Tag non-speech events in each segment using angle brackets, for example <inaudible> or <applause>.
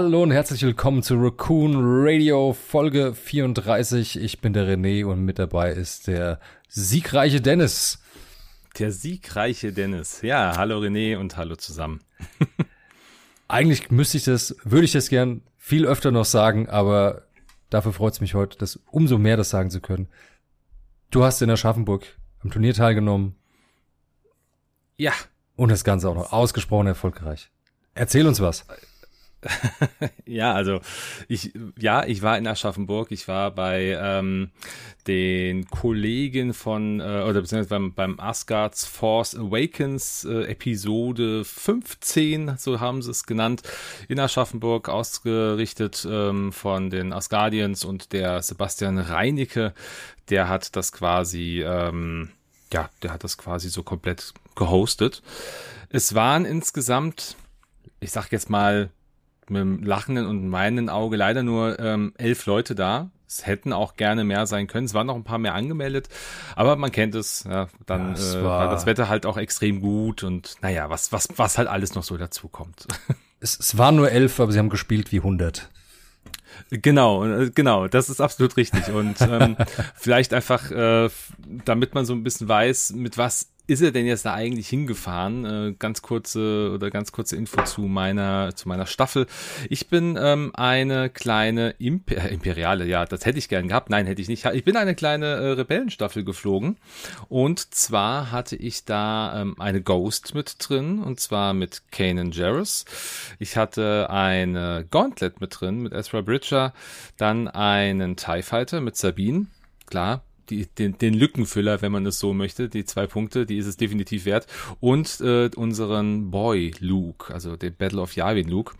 Hallo und herzlich willkommen zu Raccoon Radio Folge 34. Ich bin der René und mit dabei ist der siegreiche Dennis. Der siegreiche Dennis. Ja, hallo René und hallo zusammen. <laughs> Eigentlich müsste ich das, würde ich das gern viel öfter noch sagen, aber dafür freut es mich heute, das umso mehr das sagen zu können. Du hast in Aschaffenburg am Turnier teilgenommen. Ja. Und das Ganze auch noch ausgesprochen erfolgreich. Erzähl uns was. Ja, also ich, ja, ich war in Aschaffenburg. Ich war bei ähm, den Kollegen von, äh, oder beziehungsweise beim, beim Asgards Force Awakens äh, Episode 15, so haben sie es genannt, in Aschaffenburg, ausgerichtet ähm, von den Asgardians und der Sebastian Reinecke. Der hat das quasi, ähm, ja, der hat das quasi so komplett gehostet. Es waren insgesamt, ich sag jetzt mal, mit einem lachenden und weinenden Auge leider nur ähm, elf Leute da. Es hätten auch gerne mehr sein können. Es waren noch ein paar mehr angemeldet, aber man kennt es. Ja, dann ja, äh, war, war das Wetter halt auch extrem gut und naja, was was was halt alles noch so dazu kommt. <laughs> Es, es waren nur elf, aber sie haben gespielt wie hundert. Genau, äh, genau, das ist absolut richtig. Und ähm, <laughs> vielleicht einfach, äh, damit man so ein bisschen weiß, mit was ist er denn jetzt da eigentlich hingefahren? Äh, ganz kurze oder ganz kurze Info zu meiner zu meiner Staffel. Ich bin ähm, eine kleine Imper äh, Imperiale, ja, das hätte ich gern gehabt. Nein, hätte ich nicht. Ich bin eine kleine äh, Rebellenstaffel geflogen und zwar hatte ich da ähm, eine Ghost mit drin und zwar mit Kanan Jarrus. Ich hatte eine Gauntlet mit drin mit Ezra Bridger, dann einen Tie Fighter mit Sabine. Klar, die, den, den Lückenfüller, wenn man es so möchte, die zwei Punkte, die ist es definitiv wert. Und äh, unseren Boy Luke, also den Battle of Yavin Luke.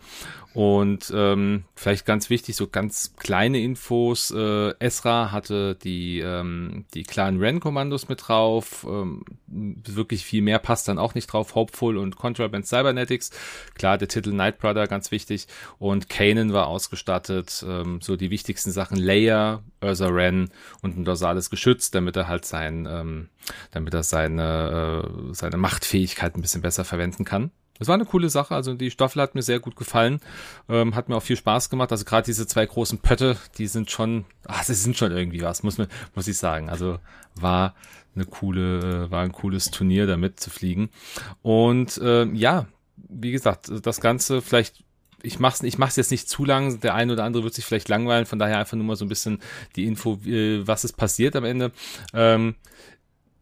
Und ähm, vielleicht ganz wichtig, so ganz kleine Infos. Äh, Esra hatte die, ähm, die kleinen Ren-Kommandos mit drauf. Ähm, wirklich viel mehr passt dann auch nicht drauf. Hopeful und Contraband Cybernetics. Klar, der Titel Night Brother, ganz wichtig. Und Kanan war ausgestattet. Ähm, so die wichtigsten Sachen. Leia, Ursa Ren und ein dorsales Geschütz, damit er halt sein, ähm, damit er seine, äh, seine Machtfähigkeit ein bisschen besser verwenden kann. Es war eine coole Sache, also die Staffel hat mir sehr gut gefallen, ähm, hat mir auch viel Spaß gemacht. Also gerade diese zwei großen Pötte, die sind schon, ach, sie sind schon irgendwie was, muss man, muss ich sagen. Also war eine coole, war ein cooles Turnier, da mitzufliegen. Und äh, ja, wie gesagt, das Ganze vielleicht ich mach's, ich mach's jetzt nicht zu lang. Der eine oder andere wird sich vielleicht langweilen. Von daher einfach nur mal so ein bisschen die Info, äh, was ist passiert am Ende. Ähm,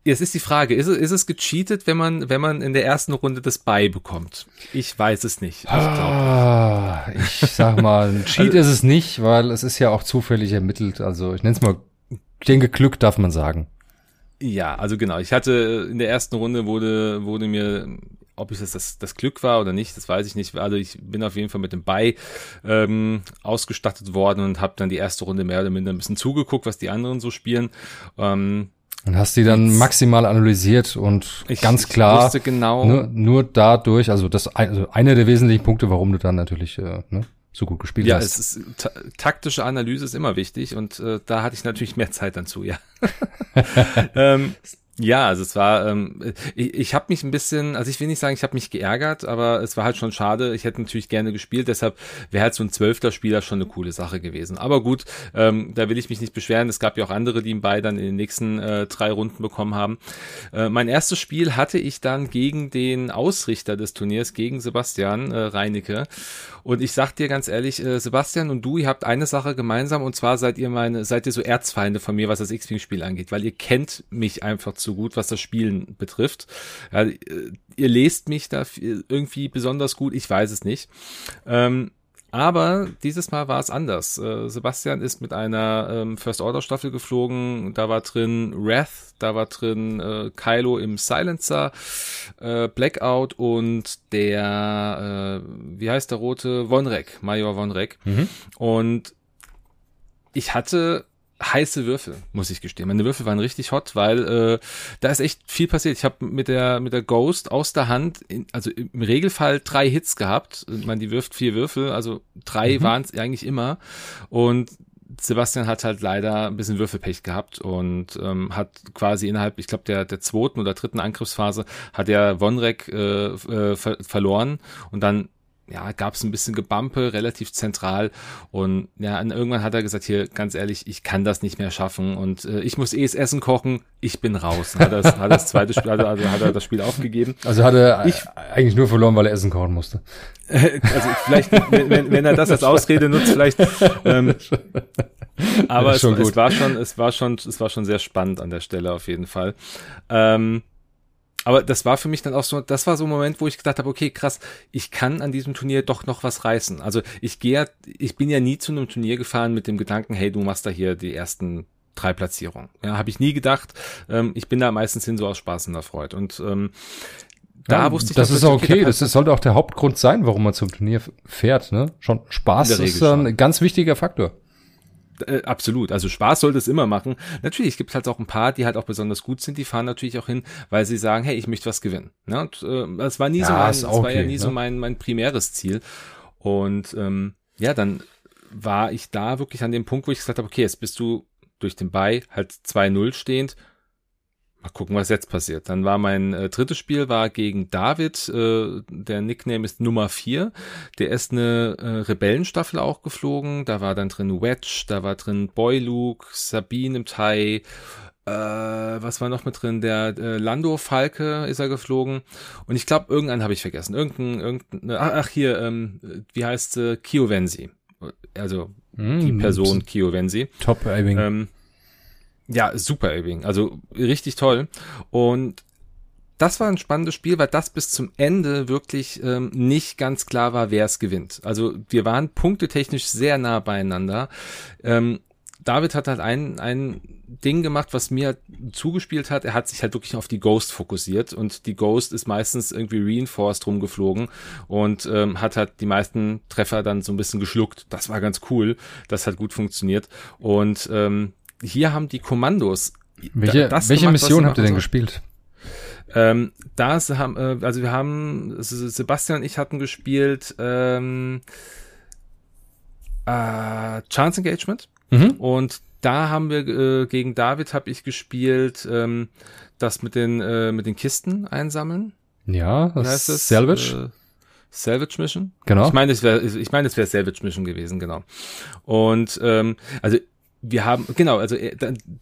Jetzt ist die Frage, ist es, ist es gecheatet, wenn man, wenn man in der ersten Runde das Bei bekommt? Ich weiß es nicht. Also ah, ich sag mal, ein <laughs> Cheat also, ist es nicht, weil es ist ja auch zufällig ermittelt. Also ich nenne es mal, ich denke, Glück darf man sagen. Ja, also genau. Ich hatte in der ersten Runde wurde, wurde mir, ob ich das, das, das Glück war oder nicht, das weiß ich nicht. Also ich bin auf jeden Fall mit dem Bei ähm, ausgestattet worden und habe dann die erste Runde mehr oder minder ein bisschen zugeguckt, was die anderen so spielen. Ähm, und hast die dann maximal analysiert und ich, ganz klar genau nur, nur dadurch, also das also einer der wesentlichen Punkte, warum du dann natürlich äh, ne, so gut gespielt ja, hast. Ja, es ist ta taktische Analyse ist immer wichtig und äh, da hatte ich natürlich mehr Zeit dann zu, ja. <laughs> <laughs> ähm, ja, also es war, ähm, ich, ich habe mich ein bisschen, also ich will nicht sagen, ich habe mich geärgert, aber es war halt schon schade. Ich hätte natürlich gerne gespielt, deshalb wäre halt so ein zwölfter Spieler schon eine coole Sache gewesen. Aber gut, ähm, da will ich mich nicht beschweren. Es gab ja auch andere, die ihn bei dann in den nächsten äh, drei Runden bekommen haben. Äh, mein erstes Spiel hatte ich dann gegen den Ausrichter des Turniers, gegen Sebastian äh, Reinecke. Und ich sag dir ganz ehrlich, äh, Sebastian und du, ihr habt eine Sache gemeinsam und zwar seid ihr meine, seid ihr so Erzfeinde von mir, was das X-Wing-Spiel angeht, weil ihr kennt mich einfach zu gut, was das Spielen betrifft. Ja, äh, ihr lest mich da irgendwie besonders gut, ich weiß es nicht. Ähm, aber dieses Mal war es anders. Äh, Sebastian ist mit einer ähm, First Order Staffel geflogen. Da war drin Wrath, da war drin äh, Kylo im Silencer, äh, Blackout und der, wie heißt der rote? Vonrek, Major Vonrek. Mhm. Und ich hatte heiße Würfel, muss ich gestehen. Meine Würfel waren richtig hot, weil äh, da ist echt viel passiert. Ich habe mit der mit der Ghost aus der Hand, in, also im Regelfall drei Hits gehabt. Ich meine, die wirft vier Würfel, also drei mhm. waren es eigentlich immer. Und Sebastian hat halt leider ein bisschen Würfelpech gehabt und ähm, hat quasi innerhalb, ich glaube, der, der zweiten oder dritten Angriffsphase hat er Wonrek äh, äh, ver verloren und dann ja, gab es ein bisschen Gebampe, relativ zentral. Und ja, irgendwann hat er gesagt, hier, ganz ehrlich, ich kann das nicht mehr schaffen und äh, ich muss eh das Essen kochen, ich bin raus. Hat er das, hat das zweite Spiel, also, also hat er das Spiel aufgegeben. Also hat er ich, eigentlich nur verloren, weil er Essen kochen musste. <laughs> also vielleicht, wenn, wenn, wenn er das als Ausrede nutzt, vielleicht. Ähm, <laughs> aber es, es, war schon, es war schon, es war schon sehr spannend an der Stelle auf jeden Fall. Ähm, aber das war für mich dann auch so, das war so ein Moment, wo ich gedacht habe, okay, krass, ich kann an diesem Turnier doch noch was reißen. Also ich gehe, ich bin ja nie zu einem Turnier gefahren mit dem Gedanken, hey, du machst da hier die ersten drei Platzierungen. Ja, habe ich nie gedacht. Ähm, ich bin da meistens hin so aus Spaß und der Freude. Und ähm, da ja, wusste ich, das ist auch okay. Das ist, sollte auch der Hauptgrund sein, warum man zum Turnier fährt. Ne? Schon Spaß ist ein ganz wichtiger Faktor. Äh, absolut. Also Spaß sollte es immer machen. Natürlich gibt es halt auch ein paar, die halt auch besonders gut sind. Die fahren natürlich auch hin, weil sie sagen, hey, ich möchte was gewinnen. Ne? Und, äh, das war nie ja, so mein, das war okay, ja nie ne? so mein, mein primäres Ziel. Und ähm, ja, dann war ich da wirklich an dem Punkt, wo ich gesagt habe, okay, jetzt bist du durch den Bei halt 2-0 stehend Mal gucken, was jetzt passiert. Dann war mein äh, drittes Spiel war gegen David. Äh, der Nickname ist Nummer 4. Der ist eine äh, Rebellenstaffel auch geflogen. Da war dann drin Wedge, da war drin Boy Luke, Sabine im Thai. Äh, was war noch mit drin? Der äh, Lando Falke ist er geflogen. Und ich glaube, irgendeinen habe ich vergessen. Irgendein, irgendein, ach hier, ähm, wie heißt sie? Kiovensi. Also mm, die Person Kiovensi. Top Aiming. Ähm, ja, super Aving. Also richtig toll. Und das war ein spannendes Spiel, weil das bis zum Ende wirklich ähm, nicht ganz klar war, wer es gewinnt. Also wir waren punktetechnisch sehr nah beieinander. Ähm, David hat halt ein, ein Ding gemacht, was mir zugespielt hat. Er hat sich halt wirklich auf die Ghost fokussiert und die Ghost ist meistens irgendwie reinforced rumgeflogen und ähm, hat halt die meisten Treffer dann so ein bisschen geschluckt. Das war ganz cool. Das hat gut funktioniert und ähm, hier haben die Kommandos. Welche, welche gemacht, Mission habt ihr denn gespielt? Ähm, da haben, äh, also wir haben, Sebastian und ich hatten gespielt ähm, äh, Chance Engagement mhm. und da haben wir äh, gegen David habe ich gespielt ähm, das mit den äh, mit den Kisten einsammeln. Ja, das heißt es? Salvage. Äh, Salvage Mission. Genau. Ich meine, es wäre, ich meine, es wäre Salvage Mission gewesen, genau. Und ähm, also wir haben, genau, also äh,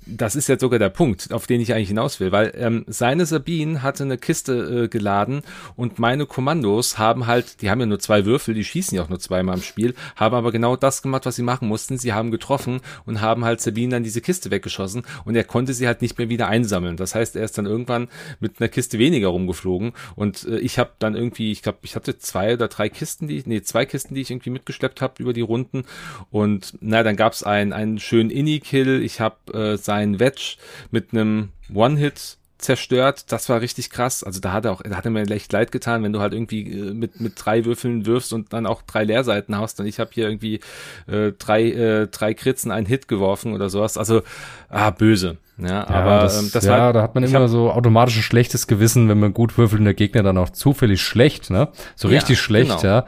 das ist jetzt sogar der Punkt, auf den ich eigentlich hinaus will, weil ähm, seine Sabine hatte eine Kiste äh, geladen und meine Kommandos haben halt, die haben ja nur zwei Würfel, die schießen ja auch nur zweimal im Spiel, haben aber genau das gemacht, was sie machen mussten. Sie haben getroffen und haben halt Sabine dann diese Kiste weggeschossen und er konnte sie halt nicht mehr wieder einsammeln. Das heißt, er ist dann irgendwann mit einer Kiste weniger rumgeflogen und äh, ich habe dann irgendwie, ich glaube, ich hatte zwei oder drei Kisten, die, nee, zwei Kisten, die ich irgendwie mitgeschleppt habe über die Runden und na, dann gab es einen, einen schönen Inni-Kill, ich habe äh, seinen Wedge mit einem One-Hit zerstört. Das war richtig krass. Also da hat er auch, da hat er mir echt leid getan, wenn du halt irgendwie äh, mit mit drei Würfeln wirfst und dann auch drei Leerseiten hast. Und ich habe hier irgendwie äh, drei äh, drei Kritzen einen Hit geworfen oder sowas. Also ah böse. Ja, ja aber das, ähm, das ja, war, da hat man immer hab, so automatisch ein schlechtes Gewissen, wenn man gut würfelt und der Gegner dann auch zufällig schlecht, ne? So richtig ja, schlecht, genau. ja.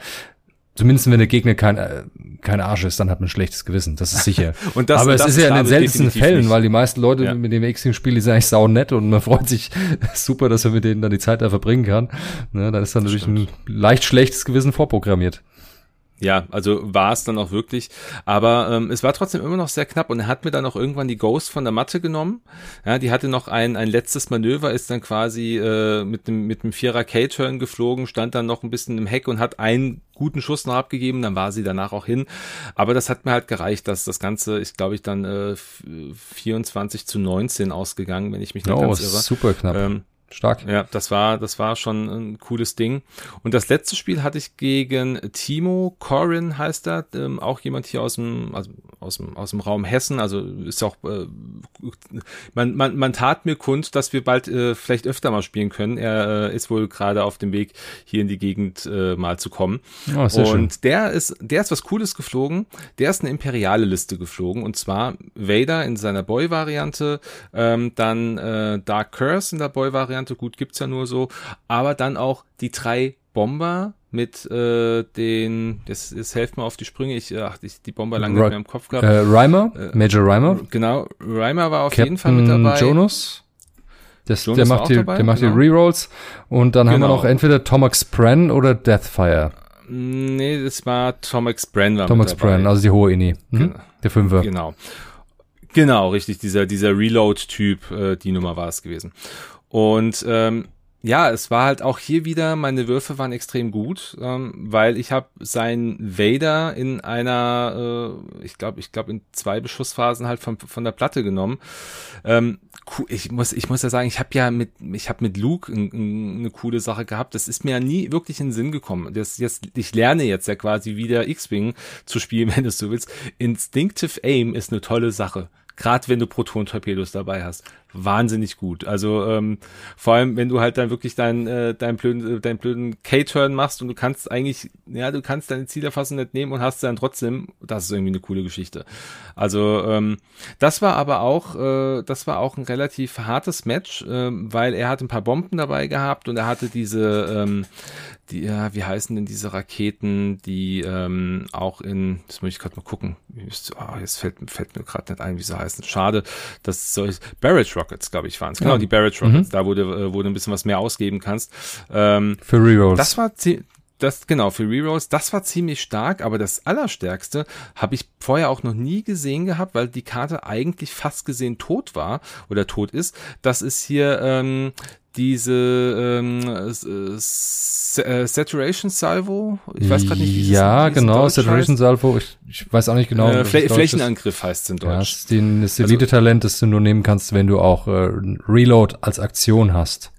Zumindest wenn der Gegner kein, äh, kein Arsch ist, dann hat man ein schlechtes Gewissen, das ist sicher. <laughs> und das, Aber es ist ja in den seltensten Fällen, nicht. weil die meisten Leute, ja. mit denen wir X-Team spielen, die sind eigentlich sau nett und man freut sich <laughs> super, dass er mit denen dann die Zeit da verbringen kann. Ne, dann ist dann natürlich ein leicht schlechtes Gewissen vorprogrammiert. Ja, also war es dann auch wirklich. Aber ähm, es war trotzdem immer noch sehr knapp und er hat mir dann auch irgendwann die Ghost von der Matte genommen. Ja, die hatte noch ein, ein letztes Manöver, ist dann quasi äh, mit dem mit dem Vierer K-Turn geflogen, stand dann noch ein bisschen im Heck und hat einen guten Schuss noch abgegeben, dann war sie danach auch hin. Aber das hat mir halt gereicht, dass das Ganze ist, glaube ich, dann äh, 24 zu 19 ausgegangen, wenn ich mich nicht oh, ganz irre. Super knapp. Ähm, Stark. Ja, das war, das war schon ein cooles Ding. Und das letzte Spiel hatte ich gegen Timo Corin, heißt er, ähm, auch jemand hier aus dem, also aus dem, aus dem Raum Hessen. Also ist auch, äh, man, man, man tat mir kund, dass wir bald äh, vielleicht öfter mal spielen können. Er äh, ist wohl gerade auf dem Weg, hier in die Gegend äh, mal zu kommen. Oh, und schön. der ist, der ist was Cooles geflogen. Der ist eine imperiale Liste geflogen. Und zwar Vader in seiner Boy-Variante, ähm, dann äh, Dark Curse in der Boy-Variante Variante, gut, gibt's ja nur so, aber dann auch die drei Bomber mit äh, den, das, das helft mir auf die Sprünge, ich, ach, ich die Bomber lange nicht mehr im Kopf gehabt. Äh, Reimer, äh, Major Reimer. Genau, Reimer war auf Captain jeden Fall mit dabei. Jonas. Das, Jonas der macht, die, dabei, der macht genau. die Rerolls und dann genau. haben wir genau. noch entweder Tomax Spren oder Deathfire. Nee, das war Tom X. Bran war Tom X. Bran, also die hohe Ini. Mhm. Genau. Der Fünfer. Genau. Genau, richtig, dieser, dieser Reload-Typ, äh, die Nummer war es gewesen. Und ähm, ja, es war halt auch hier wieder, meine Würfe waren extrem gut, ähm, weil ich habe seinen Vader in einer, äh, ich glaube, ich glaube in zwei Beschussphasen halt von, von der Platte genommen. Ähm, ich muss, ich muss ja sagen, ich habe ja mit, ich habe mit Luke n, n, eine coole Sache gehabt. Das ist mir ja nie wirklich in den Sinn gekommen. Das jetzt, ich lerne jetzt ja quasi wieder X-Wing zu spielen, <laughs> wenn du so willst. Instinctive Aim ist eine tolle Sache. Gerade wenn du Proton-Torpedos dabei hast wahnsinnig gut. Also ähm, vor allem, wenn du halt dann wirklich deinen äh, deinen blöden, äh, deinen blöden K-Turn machst und du kannst eigentlich, ja, du kannst deine Zielerfassung nicht nehmen und hast dann trotzdem, das ist irgendwie eine coole Geschichte. Also ähm, das war aber auch, äh, das war auch ein relativ hartes Match, äh, weil er hat ein paar Bomben dabei gehabt und er hatte diese, ähm, die, ja, wie heißen denn diese Raketen, die ähm, auch in, das muss ich gerade mal gucken, oh, jetzt fällt, fällt mir gerade nicht ein, wie sie heißen. Schade, dass solche Barrett Rockets, glaube ich, waren es. Genau, ja. die Barrett Rockets, mhm. da wo du, wo du ein bisschen was mehr ausgeben kannst. Ähm, für Rerolls. Das war das genau für Rerolls, das war ziemlich stark, aber das allerstärkste habe ich vorher auch noch nie gesehen gehabt, weil die Karte eigentlich fast gesehen tot war oder tot ist. Das ist hier ähm, diese ähm, äh, Saturation Salvo. Ich weiß gerade nicht, wie es Ja, genau, Saturation heißt. Salvo. Ich, ich, weiß auch nicht genau. Äh, Flä Flächenangriff heißt es in Deutsch. Ja, das ist, den, das Elite-Talent, das du nur nehmen kannst, wenn du auch äh, Reload als Aktion hast.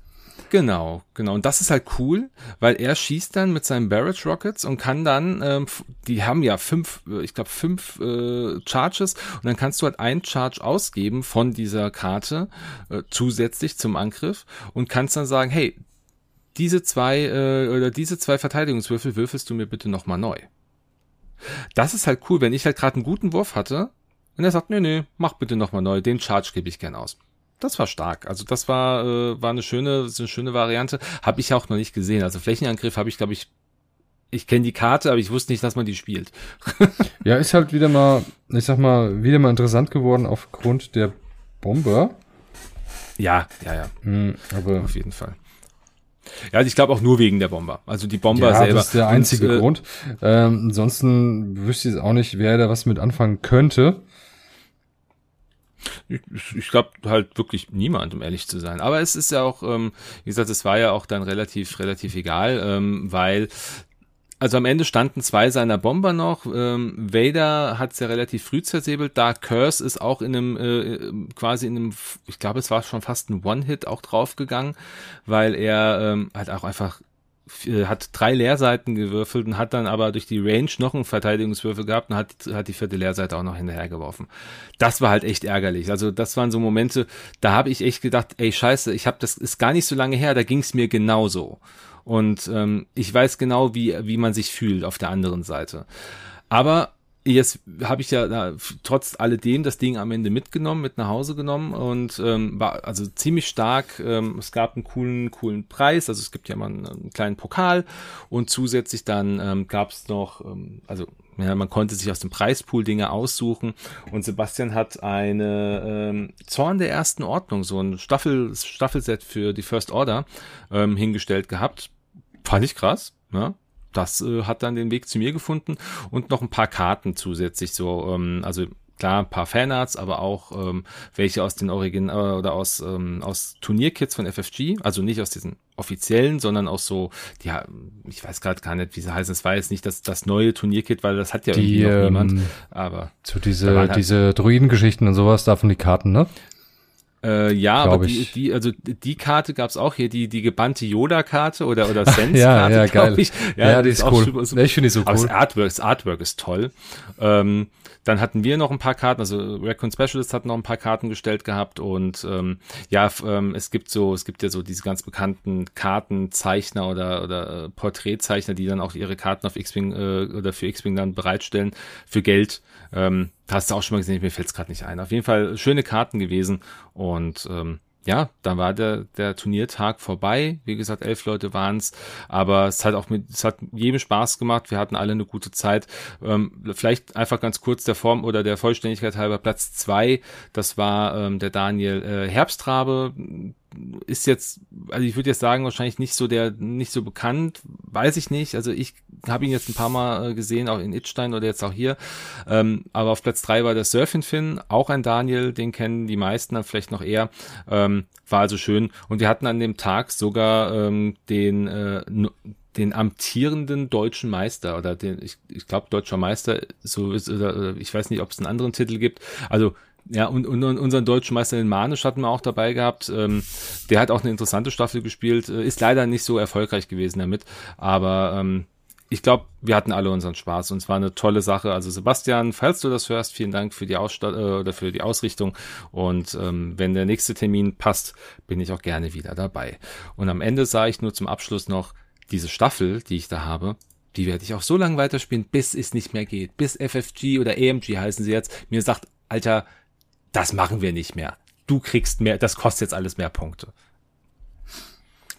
Genau, genau. Und das ist halt cool, weil er schießt dann mit seinen Barrage Rockets und kann dann, ähm, die haben ja fünf, äh, ich glaube fünf äh, Charges und dann kannst du halt ein Charge ausgeben von dieser Karte äh, zusätzlich zum Angriff und kannst dann sagen, hey, diese zwei äh, oder diese zwei Verteidigungswürfel würfelst du mir bitte nochmal neu. Das ist halt cool, wenn ich halt gerade einen guten Wurf hatte und er sagt, nee, nee, mach bitte nochmal neu, den Charge gebe ich gern aus das war stark. Also das war äh, war eine schöne eine schöne Variante. Habe ich auch noch nicht gesehen. Also Flächenangriff habe ich glaube ich ich kenne die Karte, aber ich wusste nicht, dass man die spielt. <laughs> ja, ist halt wieder mal, ich sag mal, wieder mal interessant geworden aufgrund der Bomber. Ja, ja, ja. Mhm, aber auf jeden Fall. Ja, ich glaube auch nur wegen der Bomber. Also die Bomber ja, selber. Das ist der einzige Und, äh, Grund. Ähm, ansonsten wüsste ich auch nicht, wer da was mit anfangen könnte. Ich, ich glaube halt wirklich niemand, um ehrlich zu sein. Aber es ist ja auch, ähm, wie gesagt, es war ja auch dann relativ, relativ egal, ähm, weil also am Ende standen zwei seiner Bomber noch. Ähm, Vader hat es ja relativ früh zersäbelt. Dark Curse ist auch in einem, äh, quasi in einem, ich glaube, es war schon fast ein One-Hit auch draufgegangen, weil er ähm, halt auch einfach hat drei Leerseiten gewürfelt und hat dann aber durch die Range noch einen Verteidigungswürfel gehabt und hat, hat die vierte Leerseite auch noch hinterhergeworfen. Das war halt echt ärgerlich. Also das waren so Momente, da habe ich echt gedacht, ey scheiße, ich habe das ist gar nicht so lange her, da ging es mir genauso. Und ähm, ich weiß genau, wie, wie man sich fühlt auf der anderen Seite. Aber Jetzt habe ich ja na, trotz alledem das Ding am Ende mitgenommen, mit nach Hause genommen und ähm, war also ziemlich stark. Ähm, es gab einen coolen, coolen Preis, also es gibt ja mal einen, einen kleinen Pokal und zusätzlich dann ähm, gab es noch, ähm, also ja, man konnte sich aus dem Preispool Dinge aussuchen und Sebastian hat eine ähm, Zorn der ersten Ordnung, so ein Staffel, Staffelset für die First Order ähm, hingestellt gehabt. Fand ich krass, ja das äh, hat dann den Weg zu mir gefunden und noch ein paar Karten zusätzlich so, ähm, also klar, ein paar Fanarts, aber auch ähm, welche aus den Origin äh, oder aus ähm, aus Turnierkits von FFG, also nicht aus diesen offiziellen, sondern auch so, ja, ich weiß gerade gar nicht, wie sie heißen. Es war jetzt nicht das das neue Turnierkit, weil das hat ja die, irgendwie noch niemand. Ähm, aber so diese halt diese Druidengeschichten und sowas davon die Karten, ne? Äh, ja, aber die, die, also die Karte gab's auch hier, die, die gebannte Yoda-Karte oder, oder <laughs> Sense-Karte, ja, ja, geil. Ich. Ja, ja, die ist, ist cool. Super, super. Ich finde die so cool. Aber das Artwork, das Artwork ist toll. Ähm, dann hatten wir noch ein paar Karten, also Raccoon Specialist hat noch ein paar Karten gestellt gehabt und ähm, ja, ähm, es gibt so, es gibt ja so diese ganz bekannten Kartenzeichner oder, oder äh, Porträtzeichner, die dann auch ihre Karten auf X-Wing äh, oder für X-Wing dann bereitstellen für Geld. Ähm, hast du auch schon mal gesehen, mir fällt es gerade nicht ein. Auf jeden Fall schöne Karten gewesen und ähm, ja, dann war der, der Turniertag vorbei. Wie gesagt, elf Leute waren es, aber es hat auch mit, es hat jedem Spaß gemacht. Wir hatten alle eine gute Zeit. Ähm, vielleicht einfach ganz kurz der Form oder der Vollständigkeit halber Platz zwei. Das war ähm, der Daniel äh, Herbstrabe. Ist jetzt, also ich würde jetzt sagen, wahrscheinlich nicht so der, nicht so bekannt, weiß ich nicht. Also ich habe ihn jetzt ein paar Mal äh, gesehen, auch in Itstein oder jetzt auch hier. Ähm, aber auf Platz drei war der Surfing Finn, auch ein Daniel, den kennen die meisten dann vielleicht noch eher. Ähm, war also schön. Und wir hatten an dem Tag sogar ähm, den, äh, den amtierenden deutschen Meister oder den, ich, ich glaube, deutscher Meister, so ist, oder, ich weiß nicht, ob es einen anderen Titel gibt. Also ja, und, und, und unseren deutschen Meister den Manisch hatten wir auch dabei gehabt. Ähm, der hat auch eine interessante Staffel gespielt, äh, ist leider nicht so erfolgreich gewesen damit, aber ähm, ich glaube, wir hatten alle unseren Spaß und es war eine tolle Sache. Also Sebastian, falls du das hörst, vielen Dank für die Ausstatt äh, oder für die Ausrichtung und ähm, wenn der nächste Termin passt, bin ich auch gerne wieder dabei. Und am Ende sah ich nur zum Abschluss noch diese Staffel, die ich da habe. Die werde ich auch so lange weiterspielen, bis es nicht mehr geht. Bis FFG oder AMG heißen sie jetzt mir sagt, Alter, das machen wir nicht mehr. Du kriegst mehr, das kostet jetzt alles mehr Punkte.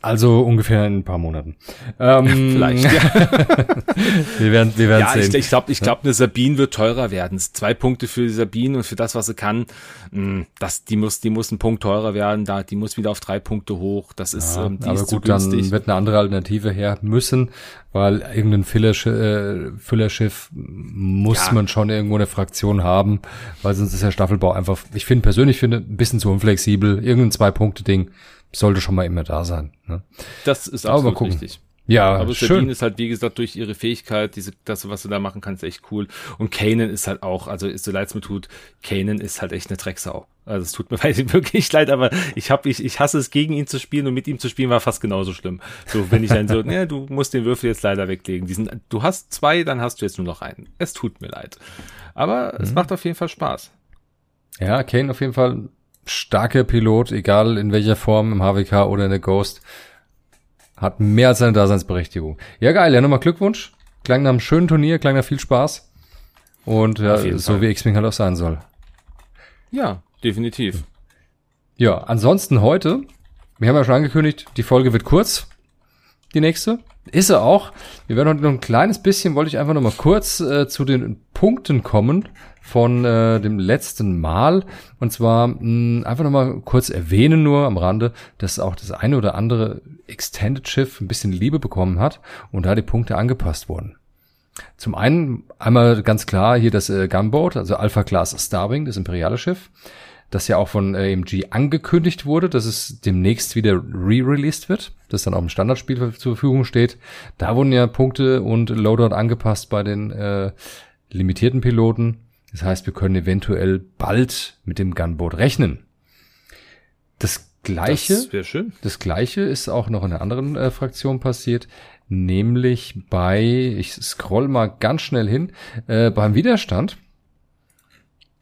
Also ungefähr in ein paar Monaten. Ähm, Vielleicht. Ja. <laughs> wir werden, wir werden ja, sehen. Ich, ich glaube, ich glaub, eine Sabine wird teurer werden. Zwei Punkte für die Sabine und für das, was sie kann. Hm, das, die muss, die muss ein Punkt teurer werden. Da, die muss wieder auf drei Punkte hoch. Das ist, ja, ähm, die aber ist gut, dann wird eine andere Alternative her müssen, weil irgendein Füllerschiff, äh, Füllerschiff muss Ja. man schon irgendwo eine Fraktion haben, weil sonst ist der Staffelbau einfach, ich finde persönlich finde, ein bisschen zu unflexibel. Irgendein Zwei-Punkte-Ding sollte schon mal immer da sein. Ne? Das ist Aber absolut gucken. richtig. Ja, Aber schön. Sabine ist halt, wie gesagt, durch ihre Fähigkeit, diese, das, was du da machen kannst, echt cool. Und Kanan ist halt auch, also ist so leid es mir tut, Kanan ist halt echt eine Drecksau. Also es tut mir <laughs> wirklich leid, aber ich hab, ich, ich hasse es, gegen ihn zu spielen und mit ihm zu spielen war fast genauso schlimm. So, wenn ich dann so, <laughs> ne, du musst den Würfel jetzt leider weglegen. Diesen, du hast zwei, dann hast du jetzt nur noch einen. Es tut mir leid. Aber Mhm. es macht auf jeden Fall Spaß. Ja, Kane auf jeden Fall starker Pilot, egal in welcher Form, im HWK oder in der Ghost. Hat mehr als seine Daseinsberechtigung. Ja, geil. Ja, nochmal Glückwunsch. Klang nach einem schönen Turnier, klang nach viel Spaß. Und ja, so Fall. wie X-Wing halt auch sein soll. Ja, definitiv. Ja, ansonsten heute, wir haben ja schon angekündigt, die Folge wird kurz. Die nächste. Ist sie auch. Wir werden heute noch ein kleines bisschen, wollte ich einfach noch mal kurz äh, zu den Punkten kommen von äh, dem letzten Mal. Und zwar mh, einfach noch mal kurz erwähnen nur am Rande, dass auch das eine oder andere Extended Schiff ein bisschen Liebe bekommen hat und da die Punkte angepasst wurden. Zum einen einmal ganz klar hier das äh, Gunboat, also Alpha Class Starwing, das imperiale Schiff, das ja auch von AMG angekündigt wurde, dass es demnächst wieder re-released wird, das dann auch im Standardspiel zur Verfügung steht. Da wurden ja Punkte und Loadout angepasst bei den äh, limitierten Piloten. Das heißt, wir können eventuell bald mit dem Gunboat rechnen. Das gleiche. Das. Das gleiche ist auch noch in einer anderen äh, Fraktion passiert, nämlich bei, ich scroll mal ganz schnell hin, äh, beim Widerstand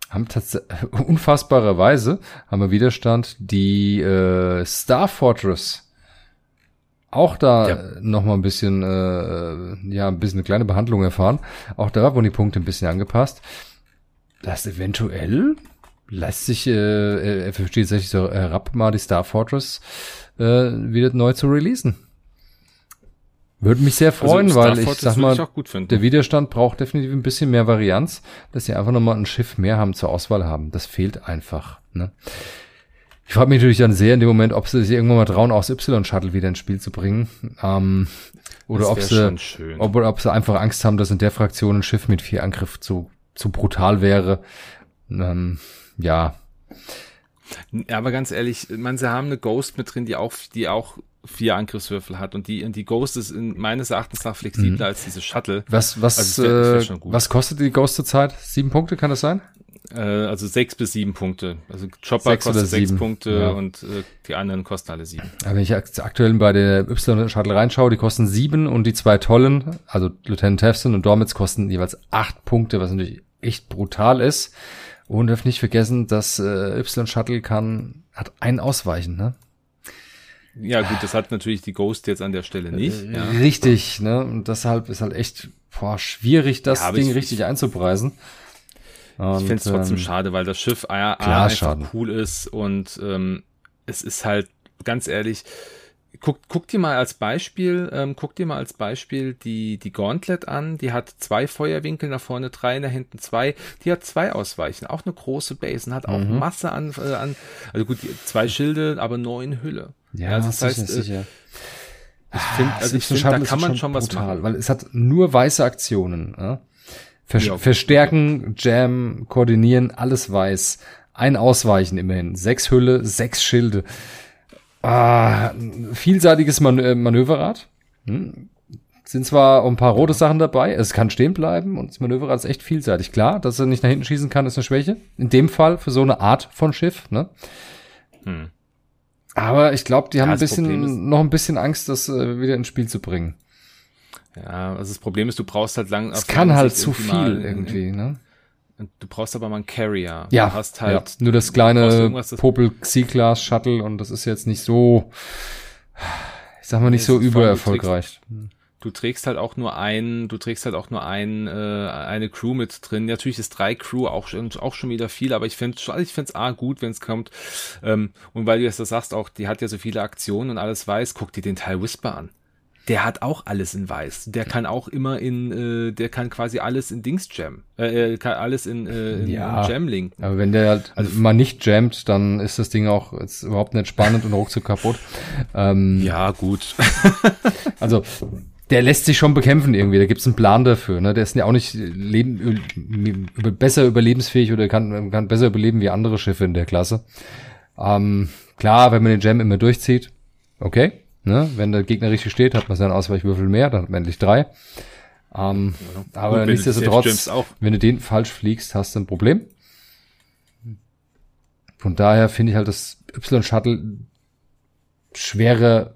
haben tatsächlich <laughs> unfassbarerweise haben wir Widerstand die äh, Star Fortress auch da ja. noch mal ein bisschen äh, ja ein bisschen eine kleine Behandlung erfahren. Auch da wurden die Punkte ein bisschen angepasst. Das eventuell lässt sich äh, FFG tatsächlich so herab, mal die Star Fortress äh, wieder neu zu releasen. Würde mich sehr freuen, Also, weil ich sag mal, ich der Widerstand braucht definitiv ein bisschen mehr Varianz, dass sie einfach nochmal ein Schiff mehr haben zur Auswahl haben. Das fehlt einfach. Ne? Ich frage mich natürlich dann sehr in dem Moment, ob sie sich irgendwann mal trauen, aus Y-Shuttle wieder ins Spiel zu bringen. Ähm, oder ob sie, ob, oder ob sie einfach Angst haben, dass in der Fraktion ein Schiff mit vier Angriff zu, zu brutal wäre. Ähm, ja, aber ganz ehrlich, man, sie haben eine Ghost mit drin, die auch, die auch vier Angriffswürfel hat und die, und die Ghost ist in, meines Erachtens nach flexibler als diese Shuttle. was, was, Also wär- äh, was kostet die Ghost zurzeit? Sieben Punkte, kann das sein? Äh, also sechs bis sieben Punkte. Also Chopper Sechs kostet sechs sieben, Punkte ja. und äh, die anderen kosten alle sieben. Aber wenn ich akt- aktuell bei der Y-Shuttle reinschaue, die kosten sieben und die zwei tollen, also Lieutenant Tefson und Dormitz kosten jeweils acht Punkte, was natürlich echt brutal ist. Und darf nicht vergessen, dass äh, Y-Shuttle kann, hat ein Ausweichen, ne? Ja, gut, das hat natürlich die Ghost jetzt an der Stelle nicht. Äh, Ja. Richtig, ne? Und deshalb ist halt echt boah, schwierig, das Ja, Ding ich- richtig einzupreisen. Und, Ich finde es trotzdem ähm, schade, weil das Schiff A, A klar, einfach schade. cool ist und ähm, es ist halt, ganz ehrlich, guck, guck dir mal als Beispiel, ähm, guck dir mal als Beispiel die, die Gauntlet an. Die hat zwei Feuerwinkel nach vorne drei, nach hinten zwei. Die hat zwei Ausweichen, auch eine große Base und hat auch mhm. Masse an, äh, an, also gut, zwei Schilde, aber neun Hülle. Ja, also das heißt, sicher, sicher. Ich finde, also ich finde, da kann man schon, was brutal, machen. Weil es hat nur weiße Aktionen. Ja? Ver ja, Verstärken, Jam, koordinieren, alles weiß. Ein Ausweichen immerhin. Sechs Hülle, sechs Schilde. Ah, vielseitiges Man äh, Manöverrad. Hm. Sind zwar ein paar rote Sachen dabei, es kann stehen bleiben und das Manöverrad ist echt vielseitig. Klar, dass er nicht nach hinten schießen kann, ist eine Schwäche. In dem Fall für so eine Art von Schiff. Ne? Hm. Aber ich glaube, die haben ein bisschen, noch ein bisschen Angst, das äh, wieder ins Spiel zu bringen. Ja, also das Problem ist, du brauchst halt lang. Es kann halt zu viel irgendwie, ne? Du brauchst aber mal einen Carrier. Ja, du hast halt ja. nur das kleine Popel C-Class Shuttle und das ist jetzt nicht so, ich sag mal nicht so übererfolgreich. Du trägst halt auch nur ein, du trägst halt auch nur ein, äh, eine Crew mit drin. Natürlich ist drei Crew auch schon, auch schon wieder viel, aber ich finde ich finde es A gut, wenn es kommt. Ähm, und weil du jetzt das sagst, auch die hat ja so viele Aktionen und alles weiß, guck dir den Teil Whisper an der hat auch alles in weiß. Der kann auch immer in, äh, der kann quasi alles in Dings Jam, äh, äh kann alles in, äh, in, ja, in Jam linken. Aber wenn der halt also, mal nicht jammt, dann ist das Ding auch jetzt überhaupt nicht spannend und ruckzuck kaputt. Ähm, ja, gut. <laughs> also der lässt sich schon bekämpfen irgendwie. Da gibt's einen Plan dafür. Ne? Der ist ja auch nicht leben, über, besser überlebensfähig oder kann, kann besser überleben wie andere Schiffe in der Klasse. Ähm, klar, wenn man den Jam immer durchzieht, okay. Ne? Wenn der Gegner richtig steht, hat man seinen Ausweichwürfel mehr, dann hat man endlich drei. Ähm, ja. Aber Gut, nichtsdestotrotz, wenn du den falsch fliegst, hast du ein Problem. Von daher finde ich halt das Y-Shuttle schwerer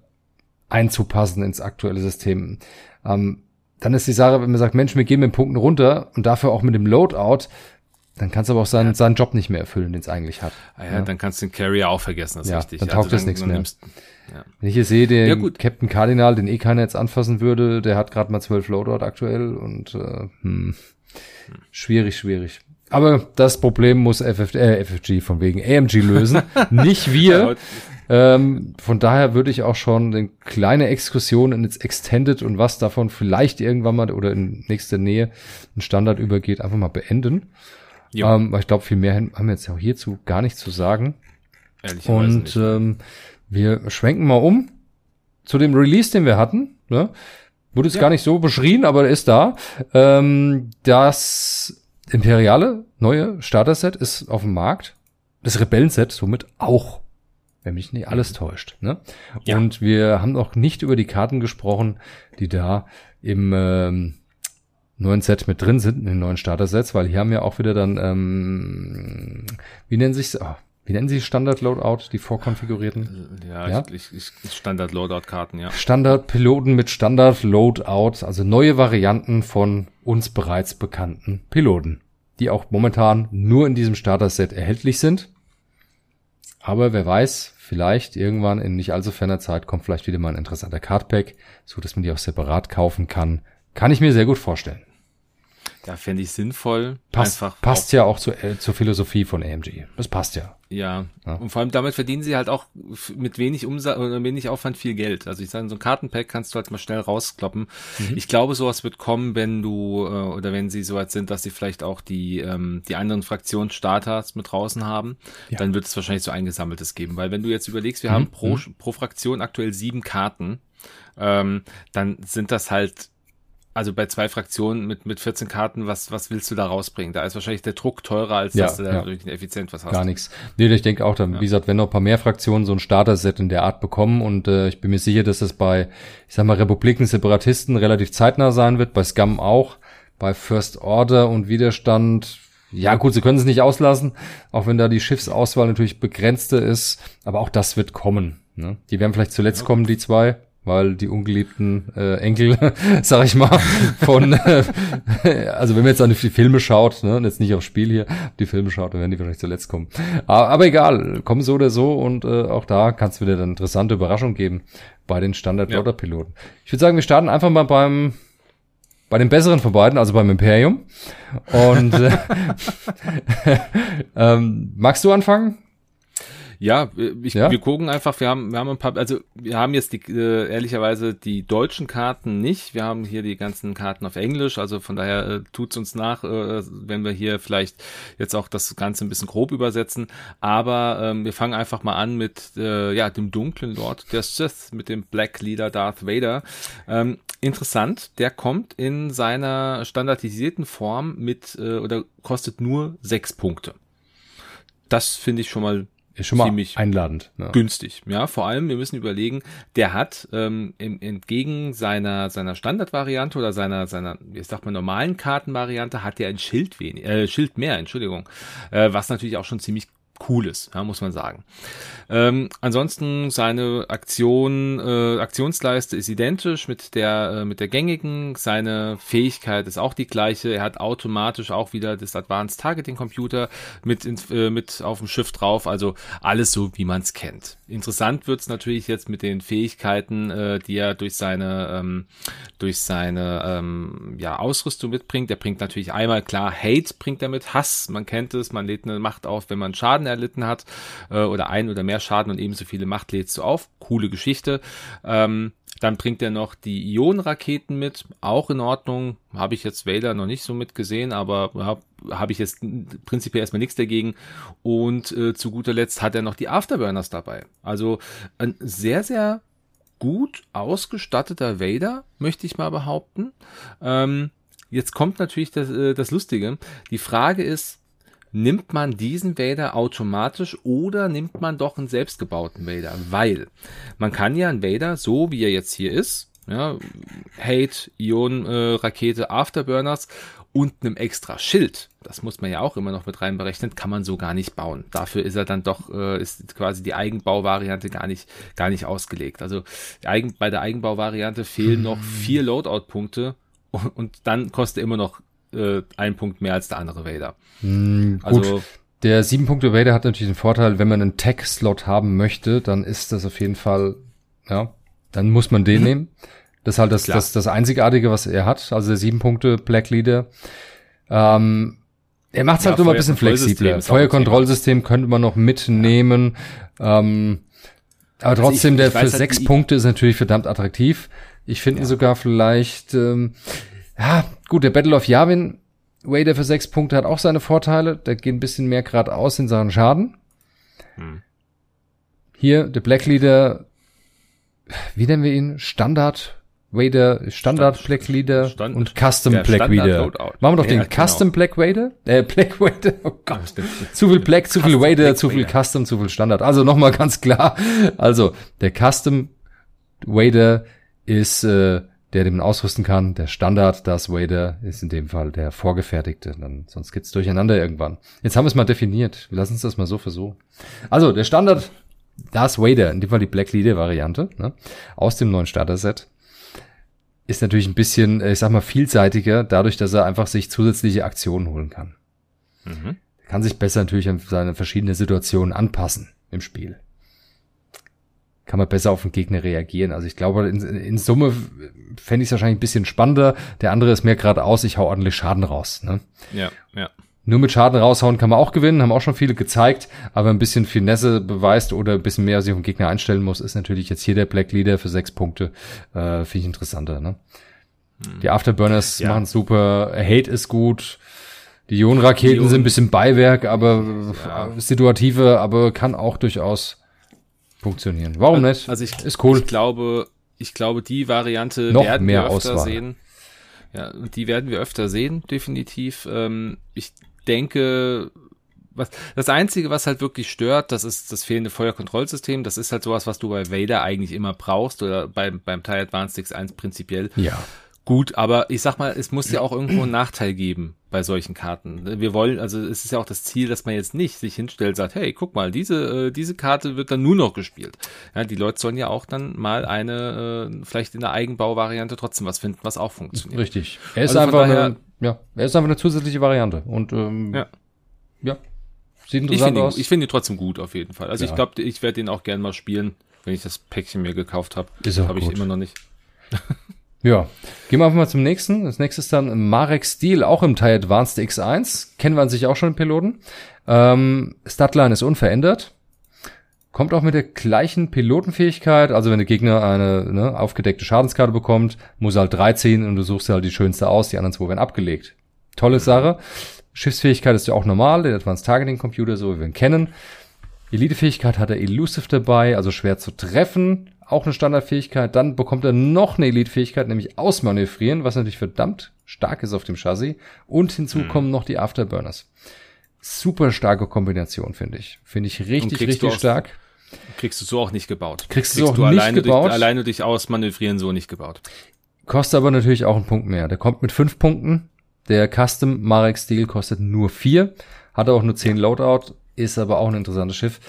einzupassen ins aktuelle System. Ähm, dann ist die Sache, wenn man sagt, Mensch, wir gehen mit Punkten runter und dafür auch mit dem Loadout, dann kannst du aber auch seinen, ja. seinen Job nicht mehr erfüllen, den es eigentlich hat. Ah ja, ja, dann kannst du den Carrier auch vergessen, das ist ja, richtig. Dann taugt also das nichts mehr. Nimmst, ja. Wenn ich hier sehe, den ja, Captain Cardinal, den eh keiner jetzt anfassen würde, der hat gerade mal zwölf Loadout aktuell und äh, hm, schwierig, schwierig. Aber das Problem muss FF, äh, FFG von wegen AMG lösen, <laughs> nicht wir. Ähm, von daher würde ich auch schon eine kleine Exkursion in ins Extended und was davon vielleicht irgendwann mal oder in nächster Nähe ein Standard übergeht, einfach mal beenden. Ja. Ähm, weil ich glaube, viel mehr haben wir jetzt auch hierzu gar nicht zu sagen. Ehrlicherweise und. Ähm, wir schwenken mal um zu dem Release, den wir hatten. Ne? Wurde jetzt ja. gar nicht so beschrien, aber er ist da. Ähm, das Imperiale neue Starter-Set ist auf dem Markt. Das Rebellen-Set somit auch, wenn mich nicht alles täuscht. Ne? Ja. Und wir haben auch nicht über die Karten gesprochen, die da im ähm, neuen Set mit drin sind, in den neuen Starter-Sets, weil hier haben wir auch wieder dann, ähm, wie nennen sich's? Oh, wie nennen Sie Standard-Loadout, die vorkonfigurierten? Ja, ja? Ich, ich, Standard-Loadout-Karten, ja. Standard-Piloten mit Standard-Loadout, also neue Varianten von uns bereits bekannten Piloten, die auch momentan nur in diesem Starter-Set erhältlich sind. Aber wer weiß, vielleicht irgendwann in nicht allzu ferner Zeit kommt vielleicht wieder mal ein interessanter Cardpack, so dass man die auch separat kaufen kann. Kann ich mir sehr gut vorstellen. Ja, fände ich sinnvoll. Passt, passt auch, ja auch zu, äh, zur Philosophie von AMG. Das passt ja. Ja. Ja. Und vor allem damit verdienen sie halt auch mit wenig Umsatz oder wenig Aufwand viel Geld. Also ich sage, so ein Kartenpack kannst du halt mal schnell rauskloppen. Mhm. Ich glaube, sowas wird kommen, wenn du, äh, oder wenn sie so weit sind, dass sie vielleicht auch die, ähm, die anderen Fraktionsstarters mit draußen haben, ja. dann wird es wahrscheinlich so eingesammeltes geben. Weil wenn du jetzt überlegst, wir mhm. haben pro, mhm. pro Fraktion aktuell sieben Karten, ähm, dann sind das halt also bei zwei Fraktionen mit, mit 14 Karten, was, was willst du da rausbringen? Da ist wahrscheinlich der Druck teurer, als ja, dass du da ja. wirklich effizient was hast. Gar nichts. Nee, ich denke auch, dann, ja. wie gesagt, wenn noch ein paar mehr Fraktionen so ein Starter-Set in der Art bekommen und äh, ich bin mir sicher, dass das bei, ich sag mal, Republiken, Separatisten relativ zeitnah sein wird, bei Scum auch, bei First Order und Widerstand, ja gut, sie können es nicht auslassen, auch wenn da die Schiffsauswahl natürlich begrenzte ist, aber auch das wird kommen. Ne? Die werden vielleicht zuletzt kommen, die zwei, weil die ungeliebten äh, Enkel, <laughs> sag ich mal, von, äh, also wenn man jetzt an die Filme schaut, ne, und jetzt nicht aufs Spiel hier, die Filme schaut, dann werden die wahrscheinlich zuletzt kommen. Aber, aber egal, kommen so oder so und äh, auch da kann es wieder eine interessante Überraschung geben bei den Standard-Piloten. Ja. Ich würde sagen, wir starten einfach mal beim bei den besseren von beiden, also beim Imperium. Und äh, <laughs> ähm, magst du anfangen? Ja, ich, ja? wir gucken einfach, wir haben, wir haben ein paar, also wir haben jetzt die, äh, ehrlicherweise die deutschen Karten nicht. Wir haben hier die ganzen Karten auf Englisch, also von daher äh, tut's uns nach, äh, wenn wir hier vielleicht jetzt auch das Ganze ein bisschen grob übersetzen. Aber ähm, wir fangen einfach mal an mit äh, ja, dem dunklen Lord der Sith, mit dem Black Leader Darth Vader. Ähm, interessant, der kommt in seiner standardisierten Form mit äh, oder kostet nur sechs Punkte. Das finde ich schon mal ist schon mal ziemlich einladend. Ja. Günstig, ja. Vor allem, wir müssen überlegen, der hat ähm, im, entgegen seiner seiner Standardvariante oder seiner seiner, wie sagt man, normalen Kartenvariante hat er ein Schild wenig, äh, Schild mehr, Entschuldigung, äh, was natürlich auch schon ziemlich Cooles, ja, muss man sagen. Ähm, ansonsten seine Aktion, äh, Aktionsleiste ist identisch mit der äh, mit der gängigen. Seine Fähigkeit ist auch die gleiche. Er hat automatisch auch wieder das Advanced Targeting Computer mit ins, äh, mit auf dem Schiff drauf. Also alles so, wie man es kennt. Interessant wird's natürlich jetzt mit den Fähigkeiten, äh, die er durch seine ähm, durch seine ähm, ja Ausrüstung mitbringt. Er bringt natürlich einmal klar Hate bringt er mit Hass. Man kennt es. Man lädt eine Macht auf, wenn man Schaden erlitten hat äh, oder ein oder mehr Schaden und ebenso viele Macht lädst du auf. Coole Geschichte. Ähm, dann bringt er noch die Ionenraketen mit, auch in Ordnung. Habe ich jetzt Vader noch nicht so mitgesehen, aber habe hab ich jetzt prinzipiell erstmal nichts dagegen. Und äh, zu guter Letzt hat er noch die Afterburners dabei. Also ein sehr, sehr gut ausgestatteter Vader, möchte ich mal behaupten. Ähm, jetzt kommt natürlich das, äh, das Lustige. Die Frage ist, nimmt man diesen Vader automatisch oder nimmt man doch einen selbstgebauten Vader? Weil man kann ja einen Vader, so wie er jetzt hier ist, ja, Hate, Ion-Rakete, äh, Afterburners und einem extra Schild, das muss man ja auch immer noch mit reinberechnen, kann man so gar nicht bauen. Dafür ist er dann doch, äh, ist quasi die Eigenbauvariante gar nicht, gar nicht ausgelegt. Also Eigen, bei der Eigenbauvariante fehlen noch vier Loadout-Punkte und, und dann kostet er immer noch äh, ein Punkt mehr als der andere Vader. Mm, also der 7 Punkte Vader hat natürlich den Vorteil, wenn man einen Tech-Slot haben möchte, dann ist das auf jeden Fall, ja, dann muss man den <laughs> nehmen. Das ist halt das, das, das Einzigartige, was er hat. Also der 7 Punkte Black Leader. Ähm, er macht es ja, halt immer ein bisschen flexibler. Feuerkontrollsystem könnte man noch mitnehmen. Ja. Ähm, aber also trotzdem, ich, ich der für halt sechs Punkte ist natürlich verdammt attraktiv. Ich finde ja. ihn sogar vielleicht, ähm, ja, gut, der Battle of Yavin, Wader für sechs Punkte hat auch seine Vorteile. Der geht ein bisschen mehr geradeaus in Sachen Schaden. Hm. Hier, der Black Leader, wie nennen wir ihn? Standard Wader, Standard Stand, Black Leader Stand, und Custom Black Standard Wader. Machen wir doch ja, den genau. Custom Black Wader? Äh, Black Wader, oh Gott. zu viel Black, zu viel Wader, Black zu viel. Custom, zu viel Standard. Also nochmal ganz klar. Also, der Custom Wader ist äh, der den ausrüsten kann. Der Standard Darth Vader ist in dem Fall der vorgefertigte. Dann, sonst geht's durcheinander irgendwann. Jetzt haben wir es mal definiert. Wir lassen uns das mal so für so. Also, der Standard Darth Vader, in dem Fall die Black Leader Variante, ne, aus dem neuen Starter-Set, ist natürlich ein bisschen, ich sag mal, vielseitiger, dadurch, dass er einfach sich zusätzliche Aktionen holen kann. Mhm. Kann sich besser natürlich an seine verschiedenen Situationen anpassen im Spiel kann man besser auf den Gegner reagieren. Also ich glaube, in, in Summe fände ich es wahrscheinlich ein bisschen spannender. Der andere ist mehr geradeaus, ich hau ordentlich Schaden raus. Ne? Ja, ja. Nur mit Schaden raushauen kann man auch gewinnen, haben auch schon viele gezeigt, aber ein bisschen Finesse beweist oder ein bisschen mehr sich auf den Gegner einstellen muss, ist natürlich jetzt hier der Black Leader für sechs Punkte. Äh, Finde ich interessanter. Ne? Hm. Die Afterburners ja. machen super, Hate ist gut. Die Ionenraketen sind ein bisschen Beiwerk, aber ja. situative, aber kann auch durchaus funktionieren. Warum nicht? Also ich, ist cool. Ich glaube, ich glaube, die Variante Noch werden mehr wir öfter Auswahl. sehen. Ja, die werden wir öfter sehen, definitiv. Ähm, ich denke, was, das Einzige, was halt wirklich stört, das ist das fehlende Feuerkontrollsystem. Das ist halt sowas, was du bei Vader eigentlich immer brauchst oder beim, beim TIE Advanced X1 prinzipiell. Ja. Gut, aber ich sag mal, es muss ja auch irgendwo einen Nachteil geben bei solchen Karten. Wir wollen, also es ist ja auch das Ziel, dass man jetzt nicht sich hinstellt, sagt, hey, guck mal, diese äh, diese Karte wird dann nur noch gespielt. Ja, die Leute sollen ja auch dann mal eine äh, vielleicht in der Eigenbauvariante trotzdem was finden, was auch funktioniert. Richtig. Er ist also einfach daher, eine, ja, er ist einfach eine zusätzliche Variante und ähm, ja. ja, sieht interessant ich aus. Ihn, ich finde ihn trotzdem gut auf jeden Fall. Also ja. ich glaube, ich werde ihn auch gern mal spielen, wenn ich das Päckchen mir gekauft habe. Habe ich immer noch nicht. Ja, gehen wir einfach mal zum nächsten. Das nächste ist dann Marek Steel, auch im Teil Advanced X1. Kennen wir an sich auch schon im Piloten. Ähm, Statline ist unverändert. Kommt auch mit der gleichen Pilotenfähigkeit. Also wenn der Gegner eine ne, aufgedeckte Schadenskarte bekommt, muss er halt drei ziehen und du suchst halt die schönste aus, die anderen zwei werden abgelegt. Tolle Sache. Schiffsfähigkeit ist ja auch normal, der Advanced Targeting Computer, so wie wir ihn kennen. Elitefähigkeit hat er Elusive dabei, also schwer zu treffen. Auch eine Standardfähigkeit. Dann bekommt er noch eine Elite-Fähigkeit, nämlich Ausmanövrieren, was natürlich verdammt stark ist auf dem Chassis. Und hinzu mhm. kommen noch die Afterburners. Super starke Kombination, finde ich. Finde ich richtig, richtig stark. Kriegst du so auch nicht gebaut. Kriegst, kriegst du auch du nicht alleine gebaut. Durch, alleine durch Ausmanövrieren so nicht gebaut. Kostet aber natürlich auch einen Punkt mehr. Der kommt mit fünf Punkten. Der Custom Marek Steel kostet nur vier. Hat auch nur zehn Loadout. Ist aber auch ein interessantes Schiff.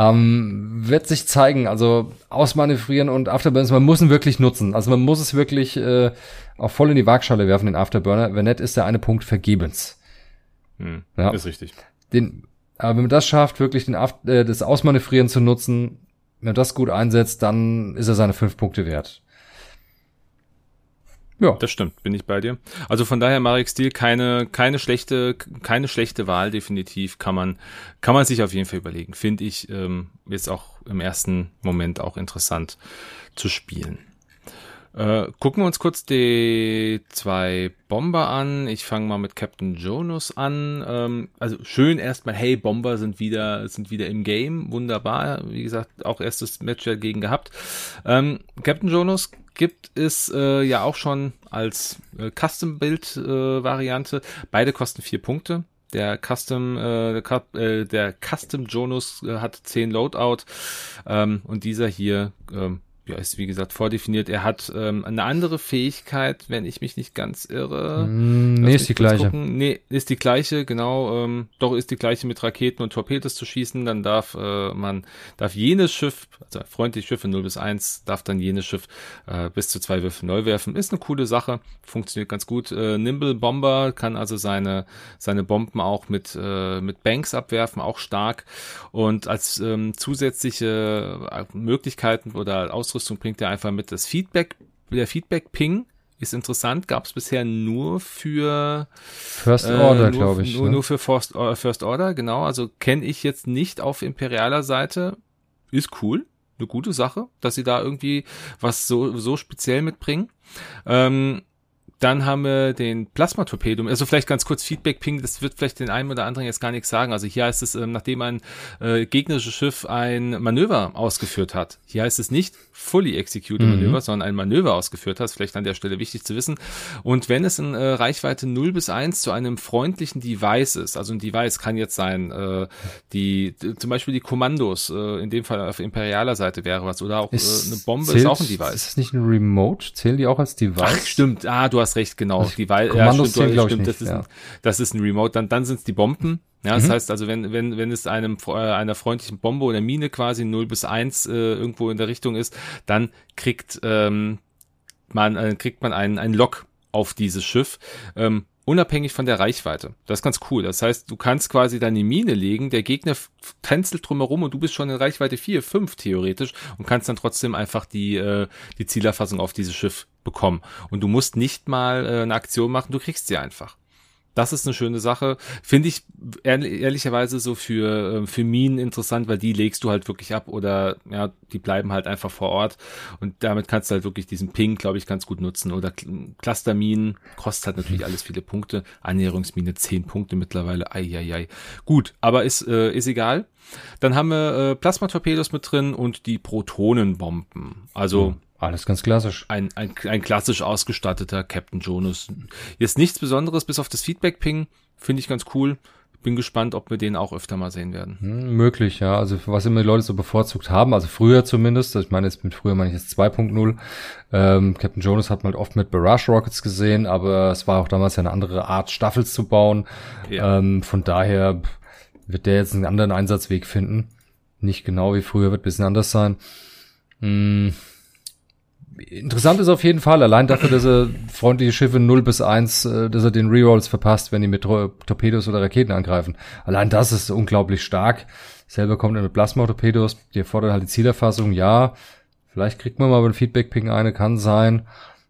Ähm, wird sich zeigen, also ausmanövrieren und Afterburns, man muss ihn wirklich nutzen. Also man muss es wirklich äh, auch voll in die Waagschale werfen, den Afterburner. Wenn nicht, ist der eine Punkt vergebens. Hm, ja. Ist richtig. Den, aber wenn man das schafft, wirklich den äh, das Ausmanövrieren zu nutzen, wenn man das gut einsetzt, dann ist er seine fünf Punkte wert. Ja. Das stimmt, bin ich bei dir. Also von daher Marek Stil keine, keine schlechte, keine schlechte Wahl, definitiv. Kann man, kann man sich auf jeden Fall überlegen. Finde ich ähm, jetzt auch im ersten Moment auch interessant zu spielen. Äh, gucken wir uns kurz die zwei Bomber an. Ich fange mal mit Captain Jonas an. Ähm, also schön erstmal, hey, Bomber sind wieder, sind wieder im Game. Wunderbar. Wie gesagt, auch erstes Match dagegen gehabt. Ähm, Captain Jonas gibt es äh, ja auch schon als äh, Custom-Build-Variante. Beide kosten vier Punkte. Der Custom, äh, der, äh, Custom Jonas äh, hat zehn Loadout ähm, und dieser hier ähm, ja, ist wie gesagt vordefiniert. Er hat ähm, eine andere Fähigkeit, wenn ich mich nicht ganz irre. Mm, nee, ist die gleiche. Gucken. Nee, ist die gleiche, genau. Ähm, doch ist die gleiche mit Raketen und Torpedos zu schießen. Dann darf äh, man, darf jenes Schiff, also freundliche Schiffe 0 bis 1, darf dann jenes Schiff äh, bis zu zwei Würfe neu werfen. Ist eine coole Sache, funktioniert ganz gut. Äh, Nimble Bomber kann also seine, seine Bomben auch mit, äh, mit Banks abwerfen, auch stark. Und als ähm, zusätzliche äh, Möglichkeiten oder Ausrüstung Ausrüstung bringt er einfach mit. Das Feedback, der Feedback-Ping ist interessant, gab es bisher nur für First äh, Order, glaube ich. Nur, ne? nur für First, uh, First Order, genau. Also kenne ich jetzt nicht auf imperialer Seite. Ist cool, eine gute Sache, dass sie da irgendwie was so, so speziell mitbringen. Ähm, dann haben wir den Plasma-Torpedo. Also vielleicht ganz kurz Feedback-Ping, das wird vielleicht den einen oder anderen jetzt gar nichts sagen. Also hier heißt es, ähm, nachdem ein äh, gegnerisches Schiff ein Manöver ausgeführt hat. Hier heißt es nicht fully executed mhm. Manöver, sondern ein Manöver ausgeführt hat. Vielleicht an der Stelle wichtig zu wissen. Und wenn es in äh, Reichweite 0 bis 1 zu einem freundlichen Device ist, also ein Device kann jetzt sein, äh, die zum Beispiel die Kommandos, äh, in dem Fall auf imperialer Seite wäre was, oder auch äh, eine Bombe zählt, ist auch ein Device. Ist das nicht ein Remote? Zählen die auch als Device? Ach, stimmt. Ah, du hast recht, genau. Also die Weil, ja, stimmt, stimmt, stimmt das, ist ja. ein, das ist ein Remote. Dann, dann sind es die Bomben. Ja, das mhm. heißt also, wenn, wenn, wenn es einem, äh, einer freundlichen Bombe oder Mine quasi 0 bis 1 äh, irgendwo in der Richtung ist, dann kriegt ähm, man, äh, kriegt man einen, einen Lock auf dieses Schiff. Ähm, unabhängig von der Reichweite. Das ist ganz cool. Das heißt, du kannst quasi deine Mine legen, der Gegner tänzelt drumherum und du bist schon in Reichweite 4, 5 theoretisch und kannst dann trotzdem einfach die, äh, die Zielerfassung auf dieses Schiff bekommen. Und du musst nicht mal äh, eine Aktion machen, du kriegst sie einfach. Das ist eine schöne Sache. Finde ich ehrlicherweise so für, ähm, für Minen interessant, weil die legst du halt wirklich ab oder ja, die bleiben halt einfach vor Ort. Und damit kannst du halt wirklich diesen Ping, glaube ich, ganz gut nutzen. Oder Clusterminen, kostet halt natürlich alles viele Punkte. Annäherungsmine 10 Punkte mittlerweile. Eieiei. Gut, aber ist, äh, ist egal. Dann haben wir äh, Plasmatorpedos mit drin und die Protonenbomben. Also. Mhm alles ganz klassisch. Ein, ein, ein klassisch ausgestatteter Captain Jonas. Jetzt nichts Besonderes, bis auf das Feedback-Ping. Finde ich ganz cool. Bin gespannt, ob wir den auch öfter mal sehen werden. Hm, möglich, ja. Also was immer die Leute so bevorzugt haben, also früher zumindest, ich meine jetzt mit früher meine ich jetzt 2.0. Ähm, Captain Jonas hat man halt oft mit Barrage Rockets gesehen, aber es war auch damals ja eine andere Art, Staffels zu bauen. Ja. Ähm, von daher wird der jetzt einen anderen Einsatzweg finden. Nicht genau wie früher, wird bisschen anders sein. Hm interessant ist auf jeden Fall, allein dafür, dass er freundliche Schiffe 0 bis 1, äh, dass er den Rerolls verpasst, wenn die mit Torpedos oder Raketen angreifen. Allein das ist unglaublich stark. Selber kommt er mit Plasma-Torpedos, die erfordern halt die Zielerfassung, ja. Vielleicht kriegt man mal beim Feedback-Ping eine, kann sein.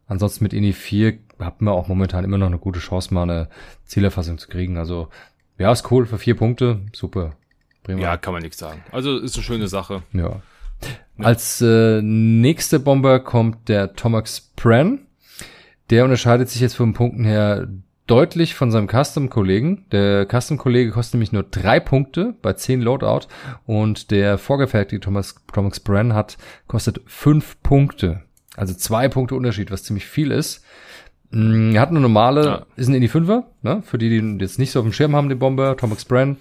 Ansonsten mit INI 4 hat man auch momentan immer noch eine gute Chance, mal eine Zielerfassung zu kriegen. Also, ja, ist cool für vier Punkte, super. prima. Ja, kann man nichts sagen. Also ist eine schöne Sache. Ja. Ja. Als äh, nächste Bomber kommt der Tomax Pran. Der unterscheidet sich jetzt von Punkten her deutlich von seinem Custom-Kollegen. Der Custom-Kollege kostet nämlich nur drei Punkte bei zehn Loadout und der vorgefertigte Thomas, Thomas Bran hat, kostet fünf Punkte. Also zwei Punkte Unterschied, was ziemlich viel ist. Mm, er hat eine normale, ja. ist ein Indie 5er, ne? für die, die jetzt nicht so auf dem Schirm haben, den Bomber, Thomas Bran.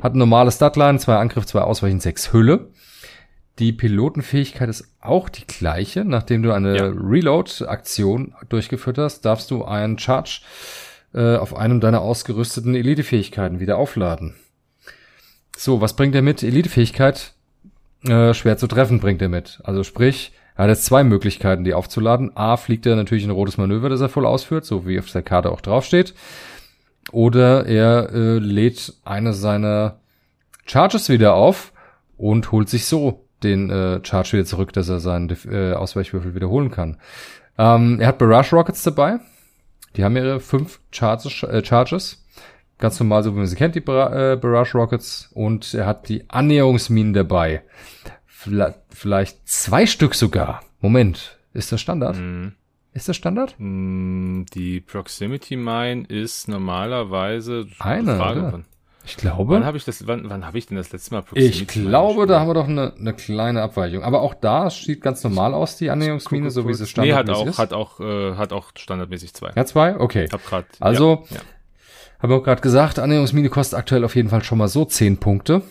Hat eine normale Statline, zwei Angriff, zwei Ausweichen, sechs Hülle. Die Pilotenfähigkeit ist auch die gleiche. Nachdem du eine ja. Reload-Aktion durchgeführt hast, darfst du einen Charge äh, auf einem deiner ausgerüsteten Elitefähigkeiten wieder aufladen. So, was bringt er mit? Elitefähigkeit äh, schwer zu treffen bringt er mit. Also sprich, er hat jetzt zwei Möglichkeiten, die aufzuladen. A, fliegt er natürlich ein rotes Manöver, das er voll ausführt, so wie auf der Karte auch draufsteht. Oder er äh, lädt eine seiner Charges wieder auf und holt sich so den äh, Charge wieder zurück, dass er seinen äh, Ausweichwürfel wiederholen kann. Ähm, er hat Barrage Rockets dabei. Die haben ihre fünf Charges, äh, Charges. Ganz normal, so wie man sie kennt, die Bar äh, Barrage Rockets. Und er hat die Annäherungsminen dabei. Vielleicht, vielleicht zwei Stück sogar. Moment, ist das Standard? Mm. Ist das Standard? Mm, die Proximity Mine ist normalerweise eine. Frage, ich glaube. Wann habe ich das, wann, wann habe ich denn das letzte Mal Proximity Ich glaube, da haben wir doch eine, eine kleine Abweichung. Aber auch da sieht ganz normal aus, die Annäherungsmine, so wie sie standardmäßig nee, hat auch, ist. hat auch, äh, hat auch standardmäßig zwei. Ja, zwei? Okay. Hab grad, also, ja, ja. habe auch gerade gesagt, Annäherungsmine kostet aktuell auf jeden Fall schon mal so zehn Punkte.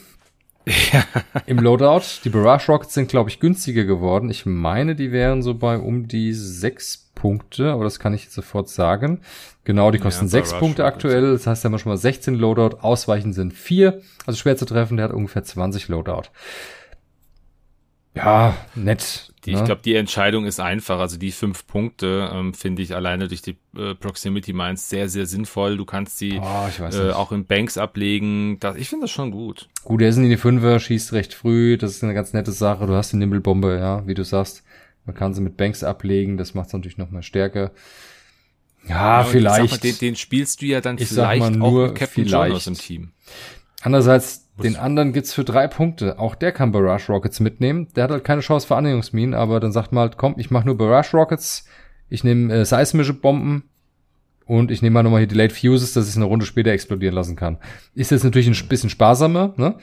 Ja. Im Loadout. Die Barrage Rockets sind, glaube ich, günstiger geworden. Ich meine, die wären so bei um die sechs Punkte, aber das kann ich jetzt sofort sagen. Genau, die kosten ja, sechs Punkte aktuell. Das heißt, da haben wir schon mal 16 Loadout. Ausweichen sind vier. Also schwer zu treffen. Der hat ungefähr 20 Loadout. Ja, nett. Die, ne? Ich glaube, die Entscheidung ist einfach. Also die fünf Punkte ähm, finde ich alleine durch die äh, Proximity Mines sehr, sehr sinnvoll. Du kannst sie oh, äh, auch in Banks ablegen. Das, ich finde das schon gut. Gut, er ist in die Fünfer, schießt recht früh. Das ist eine ganz nette Sache. Du hast die Nimblebombe, ja, wie du sagst. Man kann sie mit Banks ablegen. Das macht es natürlich noch mal stärker. Ja, ja vielleicht. Mal, den, den, spielst du ja dann ich vielleicht mal nur auch mit Captain vielleicht. Jonas im Team. Andererseits, den anderen gibt's für drei Punkte. Auch der kann Barrage Rockets mitnehmen. Der hat halt keine Chance für Annäherungsminen, aber dann sagt man halt, komm, ich mache nur Barrage Rockets, ich nehme äh, seismische Bomben und ich nehme mal nochmal hier Delayed Fuses, dass ich es eine Runde später explodieren lassen kann. Ist jetzt natürlich ein bisschen sparsamer, ne?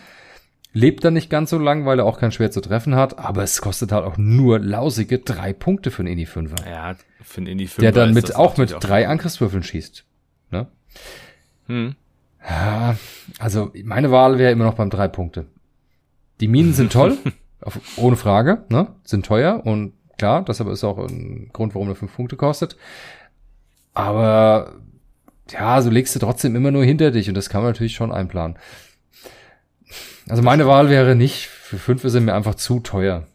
Lebt dann nicht ganz so lang, weil er auch kein Schwer zu treffen hat, aber es kostet halt auch nur lausige drei Punkte für einen Indie 5er. Ja, für einen Indie 5er. Der dann mit, auch mit drei Angriffswürfeln schießt. Ne? Hm. Ja, also meine Wahl wäre immer noch beim drei Punkte. Die Minen sind toll, <laughs> auf, ohne Frage, ne? Sind teuer und klar, das aber ist auch ein Grund, warum er fünf Punkte kostet. Aber ja, so legst du trotzdem immer nur hinter dich und das kann man natürlich schon einplanen. Also meine Wahl wäre nicht, für fünf ist er mir einfach zu teuer.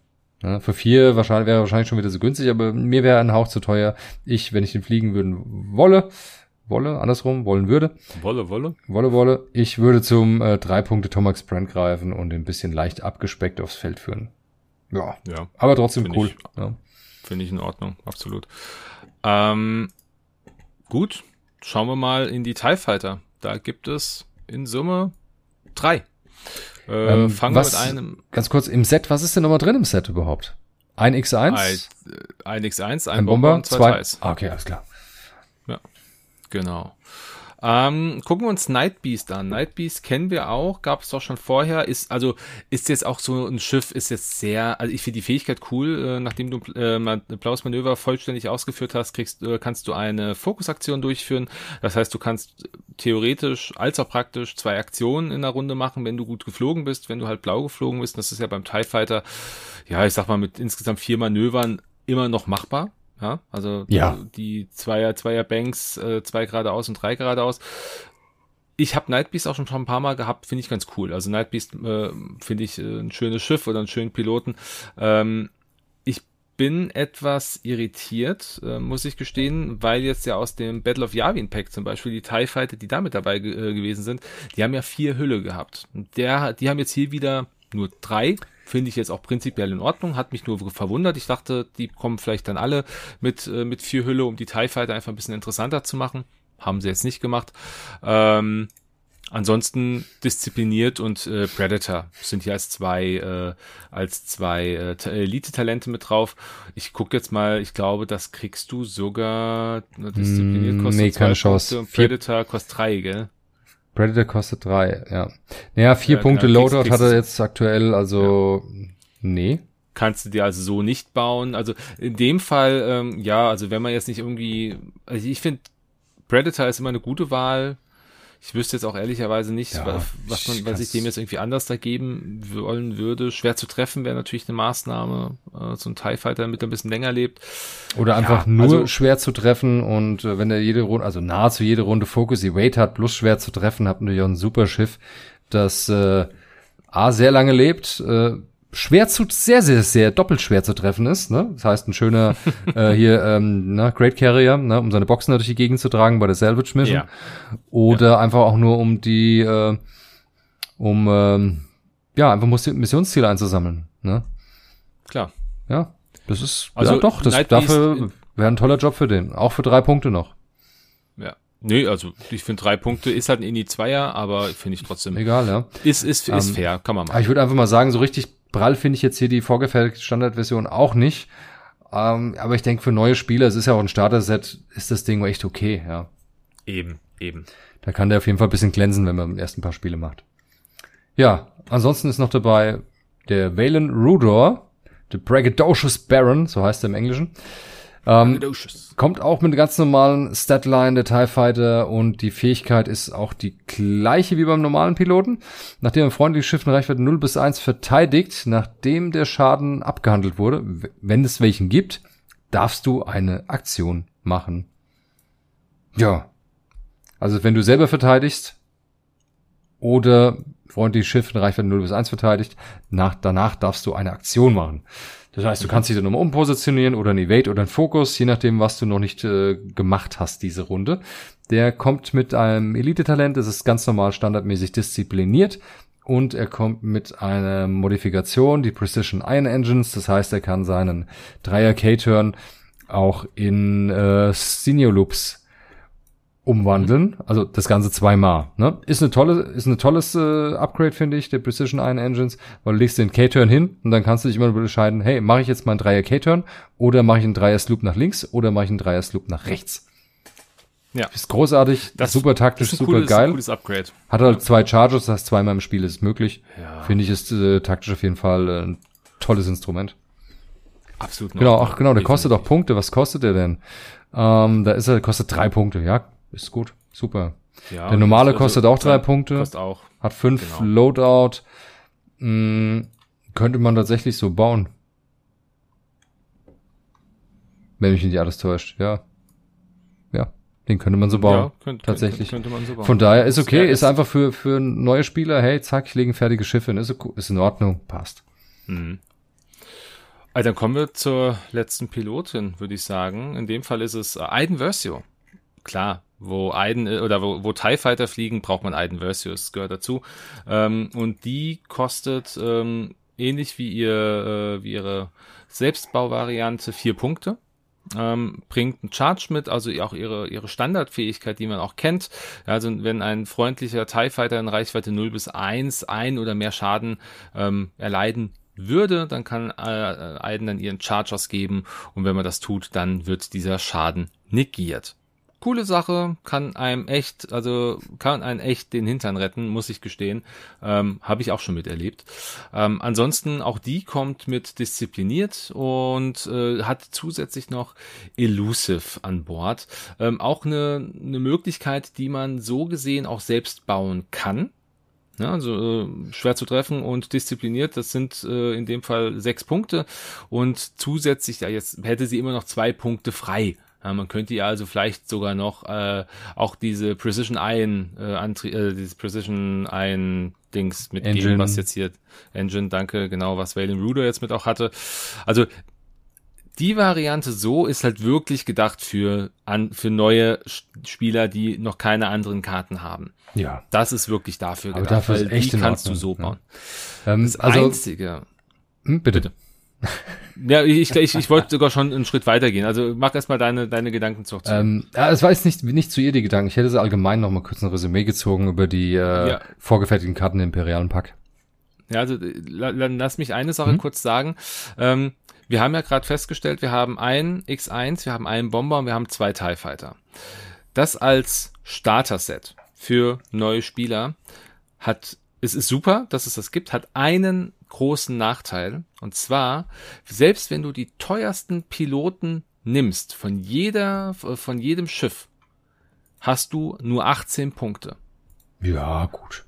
Ja, für vier wahrscheinlich, wäre wahrscheinlich schon wieder so günstig, aber mir wäre ein Hauch zu teuer. Ich, wenn ich den fliegen würden wolle, wolle, andersrum, wollen würde. Wolle, wolle. Wolle, wolle. Ich würde zum äh, drei Punkte Tomax Brand greifen und ein bisschen leicht abgespeckt aufs Feld führen. Ja. ja. Aber trotzdem Find cool. Ich, ja. Finde ich in Ordnung, absolut. Ähm, gut, schauen wir mal in die TIE Fighter. Da gibt es in Summe drei. Äh, ähm, fangen wir mit einem. Ganz kurz, im Set, was ist denn nochmal drin im Set überhaupt? Ein X1? Ein, ein X1, ein, ein Bomber, Bomber, und zwei, zwei. Ah, okay, alles klar. Genau. Ähm, gucken wir uns Nightbeast an. Nightbeast kennen wir auch, gab es doch schon vorher. Ist also ist jetzt auch so ein Schiff, ist jetzt sehr, also ich finde die Fähigkeit cool. Äh, nachdem du äh, blaues Manöver vollständig ausgeführt hast, kriegst, äh, kannst du eine Fokusaktion durchführen. Das heißt, du kannst theoretisch als auch praktisch zwei Aktionen in der Runde machen, wenn du gut geflogen bist, wenn du halt blau geflogen bist. Das ist ja beim Tie Fighter, ja, ich sag mal mit insgesamt vier Manövern immer noch machbar. Ja, also ja. die Zweier, Zweier Banks, äh, zwei geradeaus und drei geradeaus. Ich habe Nightbeast auch schon ein paar Mal gehabt, finde ich ganz cool. Also Nightbeast äh, finde ich äh, ein schönes Schiff oder einen schönen Piloten. Ähm, ich bin etwas irritiert, äh, muss ich gestehen, weil jetzt ja aus dem Battle of Yavin Pack zum Beispiel die TIE Fighter, die da mit dabei äh, gewesen sind, die haben ja vier Hülle gehabt. Der, die haben jetzt hier wieder nur drei Finde ich jetzt auch prinzipiell in Ordnung, hat mich nur verwundert. Ich dachte, die kommen vielleicht dann alle mit, äh, mit vier Hülle, um die TIE Fighter einfach ein bisschen interessanter zu machen. Haben sie jetzt nicht gemacht. Ähm, Ansonsten diszipliniert und äh, Predator sind hier als zwei äh, als zwei äh, Elite-Talente mit drauf. Ich gucke jetzt mal, ich glaube, das kriegst du sogar diszipliniert mm, kostet nee, keine Chance. Predator kostet drei, gell? Predator kostet drei, ja. Naja, vier ja, Punkte genau. Loadout hat er jetzt aktuell, also ja. nee. Kannst du dir also so nicht bauen. Also in dem Fall, ähm, ja, also wenn man jetzt nicht irgendwie, also ich finde, Predator ist immer eine gute Wahl ich wüsste jetzt auch ehrlicherweise nicht, ja, was man, was ich dem jetzt irgendwie anders da geben wollen würde. Schwer zu treffen wäre natürlich eine Maßnahme. Äh, so ein TIE Fighter, damit er ein bisschen länger lebt. Oder einfach ja, nur also, schwer zu treffen und äh, wenn er jede Runde, also nahezu jede Runde Focus Evade hat, plus schwer zu treffen, hat natürlich auch ein super Schiff, das äh, A sehr lange lebt, äh, schwer zu, sehr, sehr, sehr doppelt schwer zu treffen ist. Ne? Das heißt, ein schöner <laughs> äh, hier ähm, ne, Great Carrier, ne, um seine Boxen durch die Gegend zu tragen bei der Salvage Mission. Ja. Oder ja. einfach auch nur um die, äh, um ähm, ja, einfach Missionsziele einzusammeln. Ne? Klar. Ja, das ist also ja, doch, das dafür wäre ein toller Job für den. Auch für drei Punkte noch. Ja. Nee, also ich finde drei Punkte ist halt ein Indie-Zweier, aber finde ich trotzdem. Egal, ja. Ist, ist, ist ähm, fair, kann man machen. Ich würde einfach mal sagen, so richtig prall finde ich jetzt hier die vorgefertigte Standardversion auch nicht. Ähm, aber ich denke, für neue Spieler, es ist ja auch ein Starter-Set, ist das Ding echt okay, ja. Eben, eben. Da kann der auf jeden Fall ein bisschen glänzen, wenn man erst ein paar Spiele macht. Ja, ansonsten ist noch dabei der Valen Rudor, The Braggadocious Baron, so heißt er im Englischen. Ähm, kommt auch mit ganz normalen Statline der TIE Fighter und die Fähigkeit ist auch die gleiche wie beim normalen Piloten. Nachdem ein freundliches Schiff in Reichweite 0 bis 1 verteidigt, nachdem der Schaden abgehandelt wurde, wenn es welchen gibt, darfst du eine Aktion machen. Ja. Also wenn du selber verteidigst oder freundliches Schiff in Reichweite 0 bis 1 verteidigt, nach, danach darfst du eine Aktion machen. Das heißt, du kannst dich dann nochmal umpositionieren oder ein Evade oder ein Fokus, je nachdem, was du noch nicht äh, gemacht hast, diese Runde. Der kommt mit einem Elite-Talent, das ist ganz normal standardmäßig diszipliniert. Und er kommt mit einer Modifikation, die Precision Iron Engines. Das heißt, er kann seinen Dreier K-Turn auch in äh, Senior Loops umwandeln, also das Ganze zweimal. Ne? Ist eine tolle, ist eine tolles äh, Upgrade, finde ich, der Precision Iron Engines, weil du legst den K-Turn hin und dann kannst du dich immer entscheiden, hey, mache ich jetzt mal einen Dreier K-Turn oder mache ich einen Dreier Sloop nach links oder mache ich einen Dreier Sloop nach rechts. Ja. Ist großartig, das super taktisch, super cooles, geil. Cooles Upgrade. Hat halt zwei Charges, das heißt zweimal im Spiel ist möglich. Ja. Finde ich ist äh, taktisch auf jeden Fall äh, ein tolles Instrument. Absolut. Genau, ach genau, der kostet auch Punkte. Was kostet der denn? Ähm, da ist er, kostet drei Punkte, ja ist gut, super. Ja, der normale also, kostet auch drei Punkte. Kostet auch. Hat fünf genau. Loadout. Hm, könnte man tatsächlich so bauen. Wenn mich nicht alles täuscht, ja. Ja, den könnte man so bauen. Ja, könnte, tatsächlich. Könnte, man so bauen. Von daher ist okay, ist, ist einfach für, für neue Spieler, hey, zack, ich lege ein fertiges Schiff hin, ist, ist in Ordnung, passt. Mhm. Also dann kommen wir zur letzten Pilotin, würde ich sagen. In dem Fall ist es Aiden Versio klar, wo Aiden äh, oder wo, wo TIE Fighter fliegen, braucht man Aiden Versus, gehört dazu. Ähm, und die kostet ähm, ähnlich wie ihr äh, wie ihre Selbstbauvariante vier Punkte. Ähm, bringt einen Charge mit, also auch ihre, ihre Standardfähigkeit, die man auch kennt. Also wenn ein freundlicher TIE Fighter in Reichweite 0 bis 1 ein oder mehr Schaden ähm, erleiden würde, dann kann äh, Aiden dann ihren Charge ausgeben und wenn man das tut, dann wird dieser Schaden negiert coole Sache, kann einem echt, also kann einen echt den Hintern retten, muss ich gestehen. Ähm, Habe ich auch schon miterlebt. Ähm, ansonsten auch die kommt mit diszipliniert und äh, hat zusätzlich noch Elusive an Bord. Ähm, auch eine, eine Möglichkeit, die man so gesehen auch selbst bauen kann. Ja, also äh, schwer zu treffen und diszipliniert, das sind äh, in dem Fall sechs Punkte und zusätzlich, ja jetzt hätte sie immer noch zwei Punkte frei. Ja, man könnte ja also vielleicht sogar noch äh, auch diese Precision Iron äh, Antrie äh, dieses Precision Iron Dings mitgeben, Engine. was jetzt hier Engine, danke, genau, was Valen Ruder jetzt mit auch hatte. Also die Variante so ist halt wirklich gedacht für an für neue Spieler, die noch keine anderen Karten haben. Ja. Das ist wirklich dafür gedacht. Aber dafür ist echt die kannst du so bauen. Ja. Ähm, das also, einzige. Hm, bitte. bitte. Ja, ich, ich, ich wollte sogar schon einen Schritt weitergehen. Also mach erstmal deine, deine Gedanken zu. Ähm, ja, es war jetzt nicht, nicht zu ihr die Gedanken. Ich hätte sie allgemein noch mal kurz ein Resümee gezogen über die äh, ja. vorgefertigten Karten im Imperialen Pack. Ja, also dann lass mich eine Sache hm? kurz sagen. Ähm, wir haben ja gerade festgestellt, wir haben einen X1, wir haben einen Bomber und wir haben zwei TIE Fighter. Das als Starter-Set für neue Spieler hat, es ist super, dass es das gibt, hat einen großen Nachteil. Und zwar, selbst wenn du die teuersten Piloten nimmst von jeder, von jedem Schiff, hast du nur 18 Punkte. Ja, gut.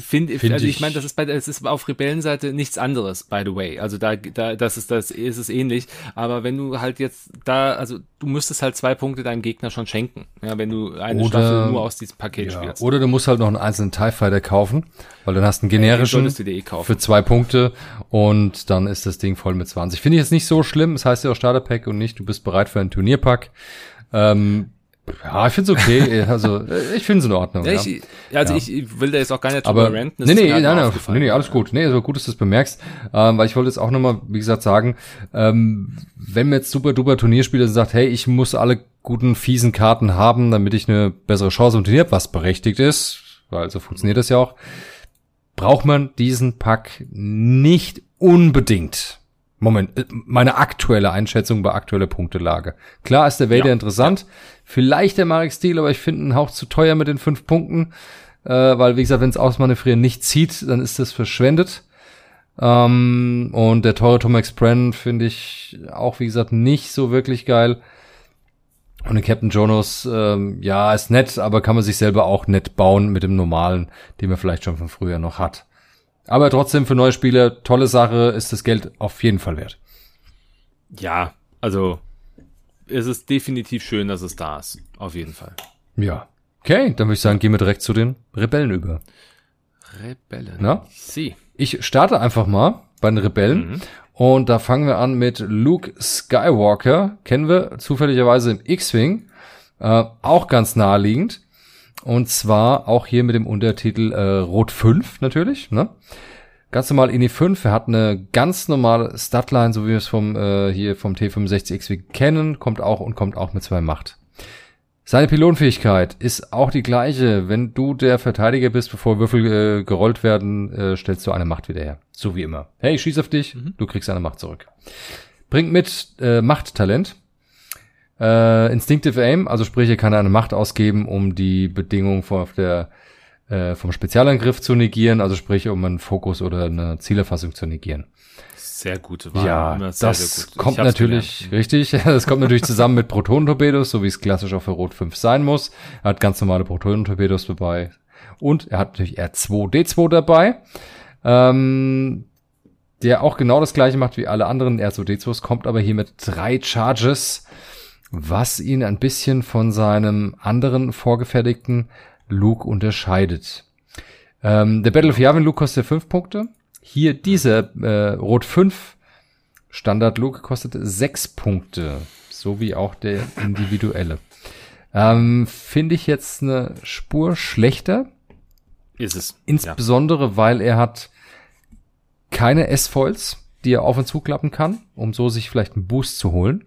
Find, Find also ich, ich meine, das ist bei das ist auf Rebellenseite nichts anderes, by the way. Also da, da das ist das ist es ähnlich. Aber wenn du halt jetzt da, also du müsstest halt zwei Punkte deinem Gegner schon schenken, ja, wenn du eine oder, Staffel nur aus diesem Paket ja, spielst. Oder du musst halt noch einen einzelnen TIE Fighter kaufen, weil dann hast du einen generischen ja, eh für zwei Punkte und dann ist das Ding voll mit 20. Finde ich jetzt nicht so schlimm. Es das heißt ja auch Starterpack und nicht, du bist bereit für einen Turnierpack. Ähm, ja, ich finde es okay. <laughs> Also ich finde es in Ordnung. Ja, ich, also ja. ich will da jetzt auch gar nicht drüber Aber, renten. Nee, nee, nein, nein, nee, nee, alles gut. Nee, so gut, dass du es bemerkst. Ähm, weil ich wollte jetzt auch nochmal, wie gesagt, sagen, ähm, wenn mir jetzt super duper Turnierspieler sagt, hey, ich muss alle guten, fiesen Karten haben, damit ich eine bessere Chance im Turnier habe, was berechtigt ist, weil so funktioniert das ja auch, braucht man diesen Pack nicht unbedingt. Moment, äh, meine aktuelle Einschätzung bei aktueller Punktelage. Klar ist der Vader ja, interessant, ja. Vielleicht der Marek Stil, aber ich finde einen Hauch zu teuer mit den fünf Punkten, äh, weil wie gesagt, wenn es Ausmanövrieren nicht zieht, dann ist das verschwendet. Ähm, und der teure Tomex Bren finde ich auch, wie gesagt, nicht so wirklich geil. Und den Captain Jonas, ähm, ja, ist nett, aber kann man sich selber auch nett bauen mit dem normalen, den man vielleicht schon von früher noch hat. Aber trotzdem für neue Spieler, tolle Sache, ist das Geld auf jeden Fall wert. Ja, also es ist definitiv schön, dass es da ist. Auf jeden Fall. Ja. Okay, dann würde ich sagen, gehen wir direkt zu den Rebellen über. Rebellen. Na? Sie. Ich starte einfach mal bei den Rebellen. Mhm. Und da fangen wir an mit Luke Skywalker. Kennen wir zufälligerweise im X-Wing. Äh, auch ganz naheliegend. Und zwar auch hier mit dem Untertitel äh, Rot 5 natürlich. Ne? Ganz normal INI 5. Er hat eine ganz normale Statline, so wie wir es vom äh, hier vom T65X kennen, kommt auch und kommt auch mit zwei Macht. Seine Pilonfähigkeit ist auch die gleiche. Wenn du der Verteidiger bist, bevor Würfel äh, gerollt werden, äh, stellst du eine Macht wieder her. So wie immer. Hey, ich schieß auf dich, mhm. du kriegst eine Macht zurück. Bringt mit äh, Machttalent. Äh, Instinctive Aim, also sprich, er kann eine Macht ausgeben, um die Bedingung von der, äh, vom Spezialangriff zu negieren, also sprich, um einen Fokus oder eine Zielerfassung zu negieren. Sehr gute Wahl. Ja, sehr, das sehr kommt natürlich, gelernt. richtig, <laughs> das kommt natürlich zusammen mit Protonentorpedos, so wie es klassisch auch für Rot 5 sein muss. Er hat ganz normale Protonentorpedos dabei. Und er hat natürlich R2D2 dabei. Ähm, der auch genau das gleiche macht wie alle anderen R2D2s, kommt aber hier mit drei Charges was ihn ein bisschen von seinem anderen vorgefertigten Luke unterscheidet. Ähm, der Battle of Yavin Luke kostet fünf Punkte. Hier dieser äh, Rot 5 Standard Luke kostet sechs Punkte, so wie auch der individuelle. Ähm, Finde ich jetzt eine Spur schlechter. Ist es. Insbesondere, ja. weil er hat keine S-Foils, die er auf und zuklappen kann, um so sich vielleicht einen Boost zu holen.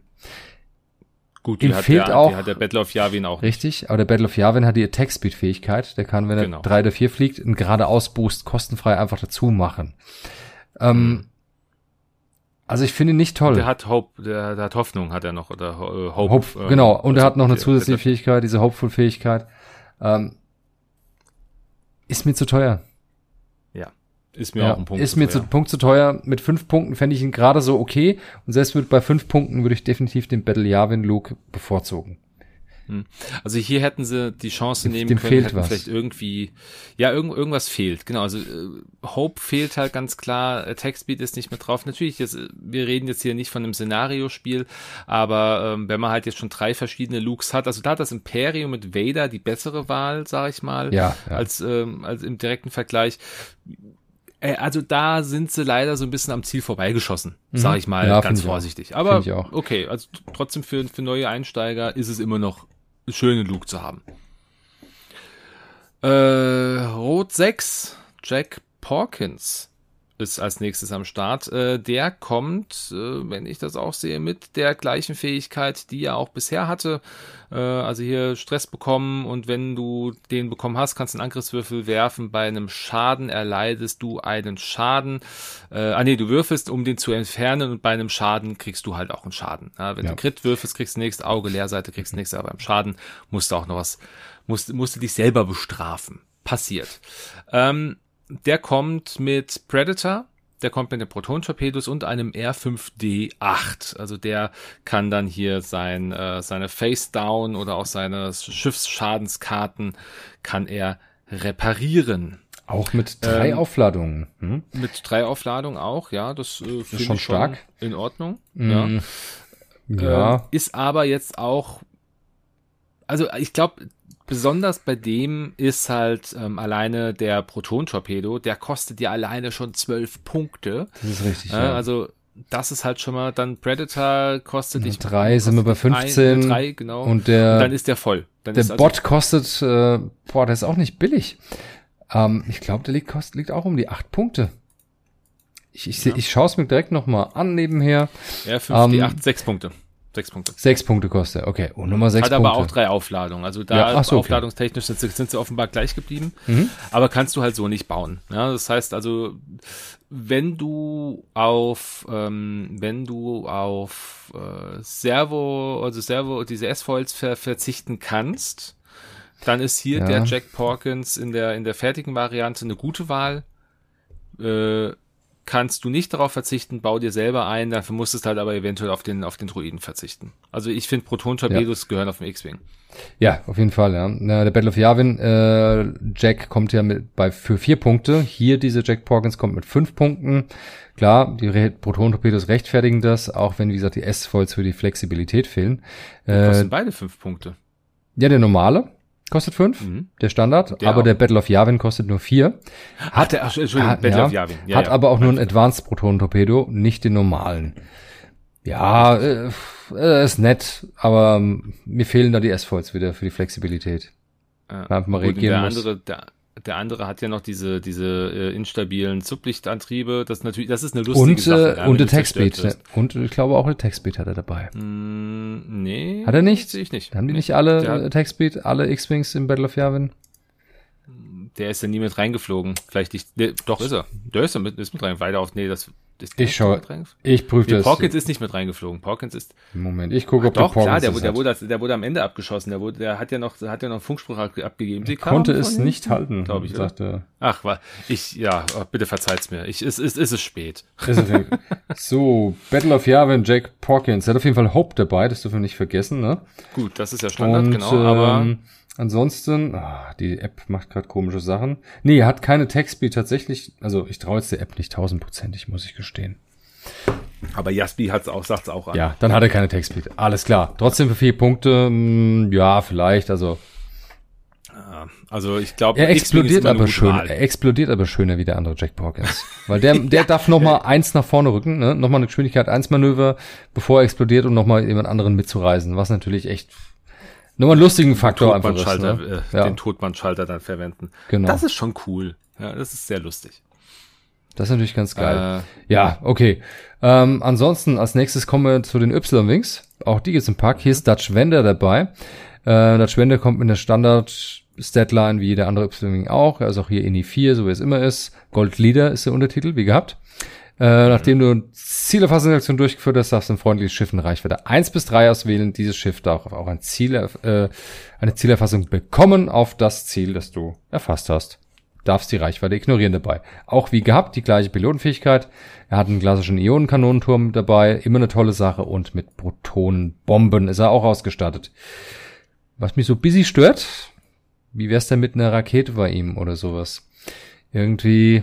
Gut, ihm fehlt der, auch. hat der Battle of Yavin auch. Richtig, aber der Battle of Yavin hat die Attack Speed Fähigkeit. Der kann, wenn er genau. drei oder vier fliegt, einen geradeaus Boost kostenfrei einfach dazu machen. Ähm, mhm. also ich finde ihn nicht toll. Der hat Hope, der, der, hat Hoffnung, hat er noch oder uh, Hope. Hope ähm, genau. Und er hat noch eine zusätzliche Fähigkeit, diese Hopeful Fähigkeit. Ähm, ist mir zu teuer. Ist mir ja, auch ein Punkt. Ist zu mir teuer. zu, Punkt zu teuer. Mit fünf Punkten fände ich ihn gerade so okay. Und selbst mit, bei fünf Punkten würde ich definitiv den Battle Yavin Luke bevorzugen. Hm. Also hier hätten sie die Chance nehmen Dem können, fehlt hätten was. vielleicht irgendwie, ja, irgend, irgendwas fehlt. Genau, also äh, Hope fehlt halt ganz klar, Attack Speed ist nicht mit drauf. Natürlich, jetzt, wir reden jetzt hier nicht von einem Szenariospiel, aber ähm, wenn man halt jetzt schon drei verschiedene Looks hat, also da hat das Imperium mit Vader die bessere Wahl, sag ich mal, ja, ja. als ähm, als im direkten Vergleich äh, also da sind sie leider so ein bisschen am Ziel vorbeigeschossen, mhm. sage ich mal ja, ganz vorsichtig. Auch. Aber okay, also trotzdem für, für neue Einsteiger ist es immer noch schön, einen Look zu haben. Äh, Rot 6, Jack Porkins. Ist als nächstes am Start. Äh, der kommt, äh, wenn ich das auch sehe, mit der gleichen Fähigkeit, die er auch bisher hatte. Äh, also hier Stress bekommen und wenn du den bekommen hast, kannst du einen Angriffswürfel werfen. Bei einem Schaden erleidest du einen Schaden. Ah nee, du würfelst, um den zu entfernen und bei einem Schaden kriegst du halt auch einen Schaden. Wenn ja. du Crit würfelst, kriegst du nächste Auge, Leerseite kriegst du nächste, aber beim Schaden musst du auch noch was, musst, musst du dich selber bestrafen. Passiert. Ähm, der kommt mit Predator, der kommt mit den Proton-Torpedos und einem R5D8. Also der kann dann hier sein, äh, seine Face-Down oder auch seine Schiffsschadenskarten kann er reparieren. Auch mit drei ähm, Aufladungen. Hm? Mit drei Aufladungen auch, ja. Das, äh, ist schon stark. Schon in Ordnung. Mm, ja. ja. Ähm, ist aber jetzt auch, also ich glaube, besonders bei dem ist halt ähm, alleine der Proton-Torpedo, der kostet ja alleine schon zwölf Punkte. Das ist richtig. Äh, ja. Also das ist halt schon mal, dann Predator kostet dich. Drei sind wir bei 15. Ein, drei, genau. Und der, und dann ist der voll. Dann der also, Bot kostet, äh, boah, der ist auch nicht billig. Ähm, ich glaube, der liegt, kostet, liegt auch um die acht Punkte. Ich, ich, ja. ich schaue es mir direkt nochmal an nebenher. Ja, 5, ähm, die 8, 6 Punkte. Sechs Punkte. Sechs Punkte kostet, okay. Und Nummer sechs Hat Punkte. aber auch drei Aufladungen. Also da ja, so, aufladungstechnisch sind, sind sie offenbar gleich geblieben. Mhm. Aber kannst du halt so nicht bauen. Ja, das heißt also, wenn du auf, ähm, wenn du auf äh, Servo, also Servo, diese S-Foils ver verzichten kannst, dann ist hier Ja. der Jack Porkins in der, in der fertigen Variante eine gute Wahl. Äh, kannst du nicht darauf verzichten, bau dir selber ein, dafür musstest halt aber eventuell auf den, auf den Druiden verzichten. Also ich finde Proton-Torpedos gehören auf den X-Wing. Ja, auf jeden Fall, ja. Na, der Battle of Yavin, äh, Jack kommt ja mit bei für vier Punkte. Hier diese Jack Porkins kommt mit fünf Punkten. Klar, die Re Proton-Torpedos rechtfertigen das, auch wenn, wie gesagt, die S-Foils für die Flexibilität fehlen. Äh, kosten beide fünf Punkte. ja, der normale kostet fünf, Mhm. der Standard, Der aber auch. der Battle of Yavin kostet nur vier. Ach, der, ach, Entschuldigung, hat- Battle ja, of Yavin. Ja, hat ja. aber auch nur einen Advanced Proton-Torpedo, nicht den normalen. Ja, äh, äh, ist nett, aber ähm, mir fehlen da die S-Foils wieder für die Flexibilität. Ja. Einfach mal reagieren der muss. andere, der, der andere hat ja noch diese, diese äh, instabilen Zublichtantriebe. Das ist natürlich, das ist eine lustige Und, Sache. äh, ja, und der zerstört Textbeat. Ne? Und ich glaube auch der Textbeat hat er dabei. Mm, nee. Hat er nicht? Sehe ich nicht. Haben die nicht alle Der hat- äh, Textbeat, alle X-Wings im Battle of Yavin? Der ist ja nie mit reingeflogen. Vielleicht nicht. Nee, doch ist er. Der ist ja mit, ist mit rein. Weiter auf. Nee, das. Ist der Ich schaue-? Ich prüfe Nee, das. Porkins ist nicht mit reingeflogen. Porkins ist. Moment, ich gucke, ob Doch, der klar, Porkins der, das der, hat. wurde, der wurde am Ende abgeschossen. Der, wurde, der hat ja noch, der hat ja noch einen Funkspruch ab- abgegeben. Sie konnte es von nicht hinten, halten, Glaube ich, sagte. Ach, war, ich, ja, oh, bitte verzeiht's mir. Ich, es, ist spät. Ist es denn- <laughs> so, Battle of Yavin, Jack Porkins. Er hat auf jeden Fall Hope dabei, das dürfen wir nicht vergessen, ne? Gut, das ist ja Standard, Und genau, aber ähm, ansonsten, ah, die App macht gerade komische Sachen. Nee, er hat keine Textbeat tatsächlich. Also ich traue jetzt der App nicht tausendprozentig, muss ich gestehen. Aber Jaspi hat's auch, sagt's auch an. Ja, dann hat er keine Textbeat. Alles klar. Trotzdem für vier Punkte, mh, ja, vielleicht. Also Ja, Also ich glaube, er explodiert aber schön. Er explodiert aber schöner wie der andere Jack Porkins. Weil der, der darf noch mal eins nach vorne rücken, ne? Nochmal eine Geschwindigkeit eins Manöver, bevor er explodiert, um nochmal jemand anderen mitzureisen. Was natürlich echt nochmal einen lustigen Faktor einfach ist. Totmannschalter, Ne? äh, Ja. den Totmannschalter dann verwenden. Genau. Das ist schon cool. Ja, das ist sehr lustig. Das ist natürlich ganz geil. Äh, Ja, okay. Ähm, ansonsten, als nächstes kommen wir zu den Y-Wings. Auch die gibt's im Pack. Hier ist Dutch Wender dabei. Äh, Dutch Wender kommt mit einer Standard-Statline wie jeder andere Y-Wing auch. Er ist auch hier INI 4, so wie es immer ist. Gold Leader ist der Untertitel, wie gehabt. Äh, nachdem du Zielerfassungsaktion durchgeführt hast, darfst du ein freundliches Schiff in Reichweite 1 bis 3 auswählen. Dieses Schiff darf auch ein Ziel, äh, eine Zielerfassung bekommen auf das Ziel, das du erfasst hast darfst die Reichweite ignorieren dabei. Auch wie gehabt, die gleiche Pilotenfähigkeit. Er hat einen klassischen Ionenkanonenturm dabei, immer eine tolle Sache und mit Protonenbomben ist er auch ausgestattet. Was mich so busy stört, wie wär's denn mit einer Rakete bei ihm oder sowas? Irgendwie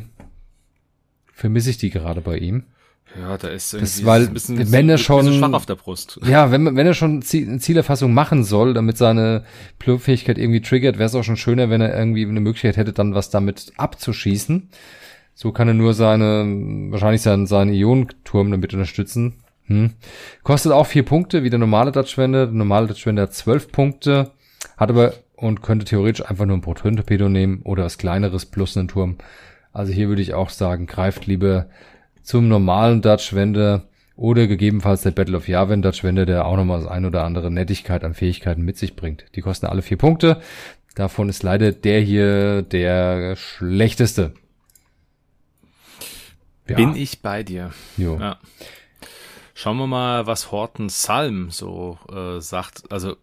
vermisse ich die gerade bei ihm. ja, da ist Das, irgendwie weil, ein bisschen, <laughs> wenn er schon- schwach auf der Brust. Ja, wenn, wenn er schon Zielerfassung machen soll, damit seine Pilotfähigkeit irgendwie triggert, wäre es auch schon schöner, wenn er irgendwie eine Möglichkeit hätte, dann was damit abzuschießen. So kann er nur seine, wahrscheinlich seinen, seinen Ionenturm damit unterstützen. Hm. Kostet auch vier Punkte, wie der normale Dutchwender. Der normale Dutchwender hat zwölf Punkte, hat aber und könnte theoretisch einfach nur ein Proton-Torpedo nehmen oder was kleineres plus einen Turm. Also hier würde ich auch sagen, greift lieber zum normalen Dutch Wende oder gegebenenfalls der Battle of Yavin Dutch Wende, der auch nochmal das ein oder andere Nettigkeit an Fähigkeiten mit sich bringt. Die kosten alle vier Punkte. Davon ist leider der hier der schlechteste. Ja. Bin ich bei dir. Jo. Ja. Schauen wir mal, was Horton Salm so äh, sagt. Also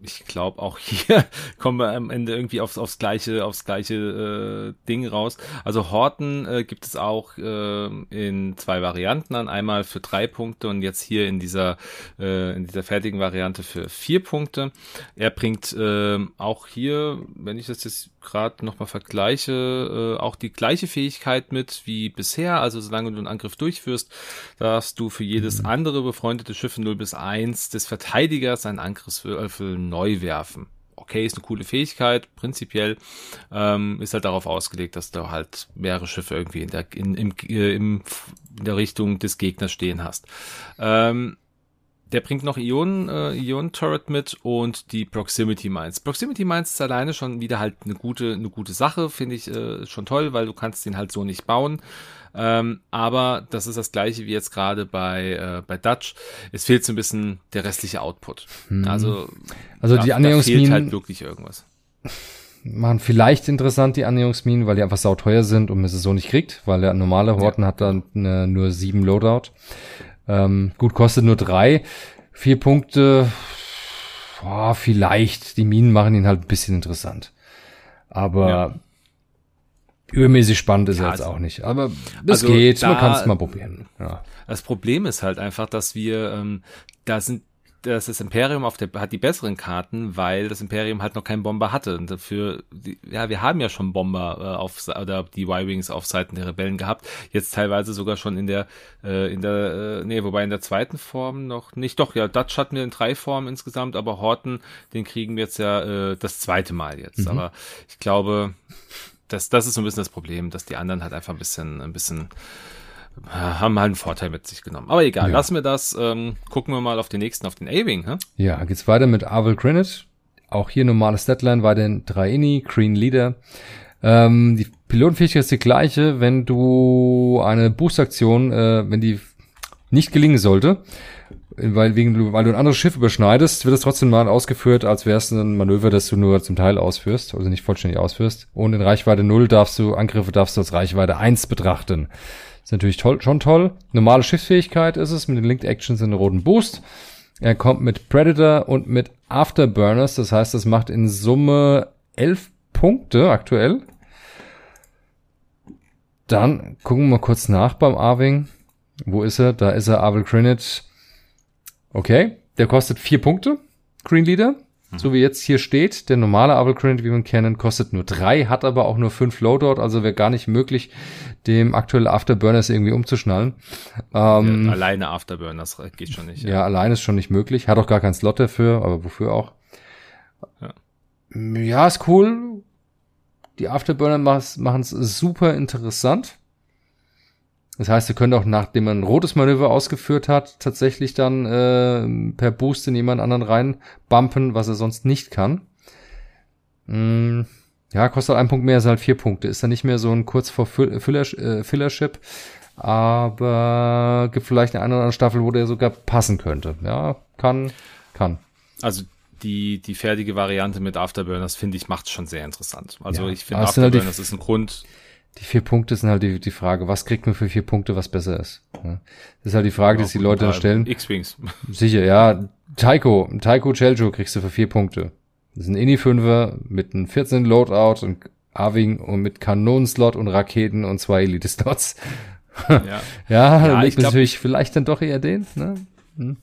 ich glaube auch <laughs> hier kommen wir am Ende irgendwie aufs, aufs gleiche aufs gleiche äh, Ding raus. Also Horton äh, gibt es auch äh, in zwei Varianten an, einmal für drei Punkte und jetzt hier in dieser äh, in dieser fertigen Variante für vier Punkte. Er bringt äh, auch hier, wenn ich das jetzt gerade nochmal vergleiche, äh, auch die gleiche Fähigkeit mit wie bisher. Also solange du einen Angriff durchführst, darfst du für jedes mhm. andere befreundete Schiff 0 bis 1 des Verteidigers einen Angriffswürfel neu werfen. Okay, ist eine coole Fähigkeit, prinzipiell ähm, ist halt darauf ausgelegt, dass du halt mehrere Schiffe irgendwie in der, in, im, äh, im, in der Richtung des Gegners stehen hast. Ähm, der bringt noch Ionen, äh, Ionen Turret mit und die Proximity Mines. Proximity Mines ist alleine schon wieder halt eine gute, eine gute Sache, finde ich äh, schon toll, weil du kannst den halt so nicht bauen. Ähm, aber das ist das gleiche wie jetzt gerade bei, äh, bei Dutch. Es fehlt so ein bisschen der restliche Output. Hm. Also, also da, die Annäherungsminen fehlt halt wirklich irgendwas. Machen vielleicht interessant die Annäherungsminen, weil die einfach sauteuer sind und man sie so nicht kriegt, weil der normale Horten ja. hat dann eine, nur sieben Loadout. Ähm, gut, kostet nur drei. Vier Punkte, boah, vielleicht. Die Minen machen ihn halt ein bisschen interessant. Aber ja. übermäßig spannend ist ja, er jetzt also, auch nicht. Aber das also geht, man kann es mal probieren. Ja. Das Problem ist halt einfach, dass wir, ähm, da sind dass das Imperium auf der hat die besseren Karten, weil das Imperium halt noch keinen Bomber hatte. Und dafür, die, ja, wir haben ja schon Bomber äh, auf oder die Y-Wings auf Seiten der Rebellen gehabt. Jetzt teilweise sogar schon in der, äh, in der, äh, nee, wobei in der zweiten Form noch nicht. Doch, ja, Dutch hatten wir in drei Formen insgesamt, aber Horton, den kriegen wir jetzt ja äh, das zweite Mal jetzt. Mhm. Aber ich glaube, das, das ist so ein bisschen das Problem, dass die anderen halt einfach ein bisschen, ein bisschen haben halt einen Vorteil mit sich genommen. Aber egal, ja. lassen wir das. Ähm, gucken wir mal auf den nächsten, auf den A-Wing. Hä? Ja, geht's weiter mit Arvel Granite. Auch hier normales Deadline bei den drei Inni, Green Leader. Ähm, die Pilotenfähigkeit ist die gleiche, wenn du eine Boostaktion, äh, wenn die nicht gelingen sollte, weil, wegen, weil du ein anderes Schiff überschneidest, wird es trotzdem mal ausgeführt, als wäre es ein Manöver, das du nur zum Teil ausführst, also nicht vollständig ausführst. Und in Reichweite 0 darfst du, Angriffe darfst du als Reichweite 1 betrachten. Ist natürlich toll, schon toll. Normale Schiffsfähigkeit ist es mit den Linked Actions in den roten Boost. Er kommt mit Predator und mit Afterburners. Das heißt, das macht in Summe elf Punkte aktuell. Dann gucken wir mal kurz nach beim Arving. Wo ist er? Da ist er, Arvel Crinit. Okay, der kostet vier Punkte. Green Leader. So wie jetzt hier steht, der normale Avalcrant, wie ihn kennen, kostet nur drei, hat aber auch nur fünf Loadout, also wäre gar nicht möglich, dem aktuellen Afterburners irgendwie umzuschnallen. Ähm, ja, alleine Afterburners geht schon nicht. Ja. ja, alleine ist schon nicht möglich. Hat auch gar keinen Slot dafür, aber wofür auch? Ja, ja ist cool. Die Afterburner machen es super interessant. Das heißt, ihr könnt auch, nachdem man ein rotes Manöver ausgeführt hat, tatsächlich dann äh, per Boost in jemand anderen reinbumpen, was er sonst nicht kann. Mm, ja, kostet ein Punkt mehr, ist halt vier Punkte. Ist dann nicht mehr so ein kurz vor Filler, äh, Fillership, aber gibt vielleicht eine andere Staffel, wo der sogar passen könnte. Ja, kann, kann. Also die, die fertige Variante mit Afterburners, finde ich, macht es schon sehr interessant. Also ja, ich finde Afterburners halt ist ein Grund, die vier Punkte sind halt die, die Frage, was kriegt man für vier Punkte, was besser ist. Ja. Das ist halt die Frage, ja, die die Leute dann stellen. X-Wings. <laughs> Sicher, ja. Taiko, Taiko Cheljo kriegst du für vier Punkte. Das ist ein Ini-Fünfer mit einem 14 Loadout und Arving und mit Kanonenslot und Raketen und zwei Elite-Slots. <laughs> Ja, ja, ja dann liegt natürlich vielleicht dann doch eher den, ne? Hm.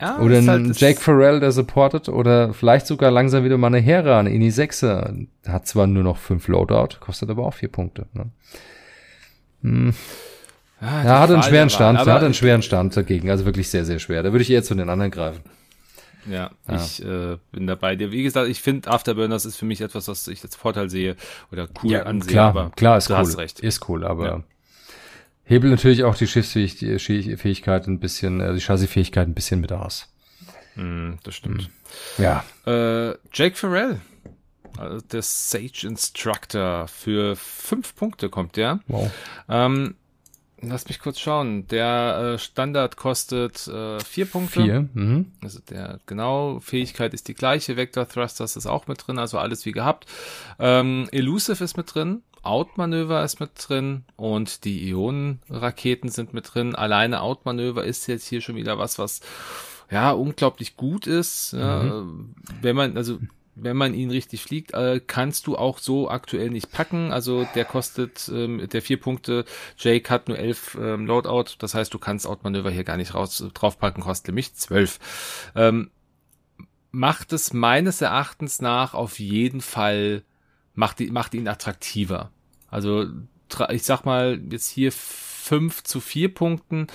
Ja, oder ein halt, Jake Farrell, der supportet, oder vielleicht sogar langsam wieder mal eine Hera, eine Ini 6er. Hat zwar nur noch fünf Loadout, kostet aber auch vier Punkte. Ne? Hm. Ja, er hat einen schweren Stand, er hat einen schweren Stand dagegen, also wirklich sehr, sehr schwer. Da würde ich eher zu den anderen greifen. Ja, ja. ich äh, bin dabei. Wie gesagt, ich finde Afterburners ist für mich etwas, was ich als Vorteil sehe oder cool ja, ansehe. Klar, aber klar ist cool. Ist cool, aber ja hebelt natürlich auch die Schiffsfähigkeit ein bisschen, äh, die Chassisfähigkeit ein bisschen mit aus. Mm, das stimmt. Ja. Äh, Jake Farrell. Also der Sage Instructor für fünf Punkte kommt der. Wow. Ähm, lass mich kurz schauen. Der äh, Standard kostet äh, vier Punkte. Vier. Mhm. Also der genau Fähigkeit ist die gleiche. Vector Thrusters ist auch mit drin, also alles wie gehabt. Ähm, Elusive ist mit drin. Outmanöver ist mit drin und die Ionenraketen sind mit drin. Alleine Outmanöver ist jetzt hier schon wieder was, was ja unglaublich gut ist. Ja, wenn man also wenn man ihn richtig fliegt, äh, kannst du auch so aktuell nicht packen. Also der kostet ähm, der vier Punkte. Jake hat nur elf ähm, Loadout. Das heißt, du kannst Outmanöver hier gar nicht raus draufpacken. Kostet nämlich zwölf. Ähm, macht es meines Erachtens nach auf jeden Fall macht, die, macht ihn attraktiver. Also ich sag mal jetzt hier fünf zu vier Punkten.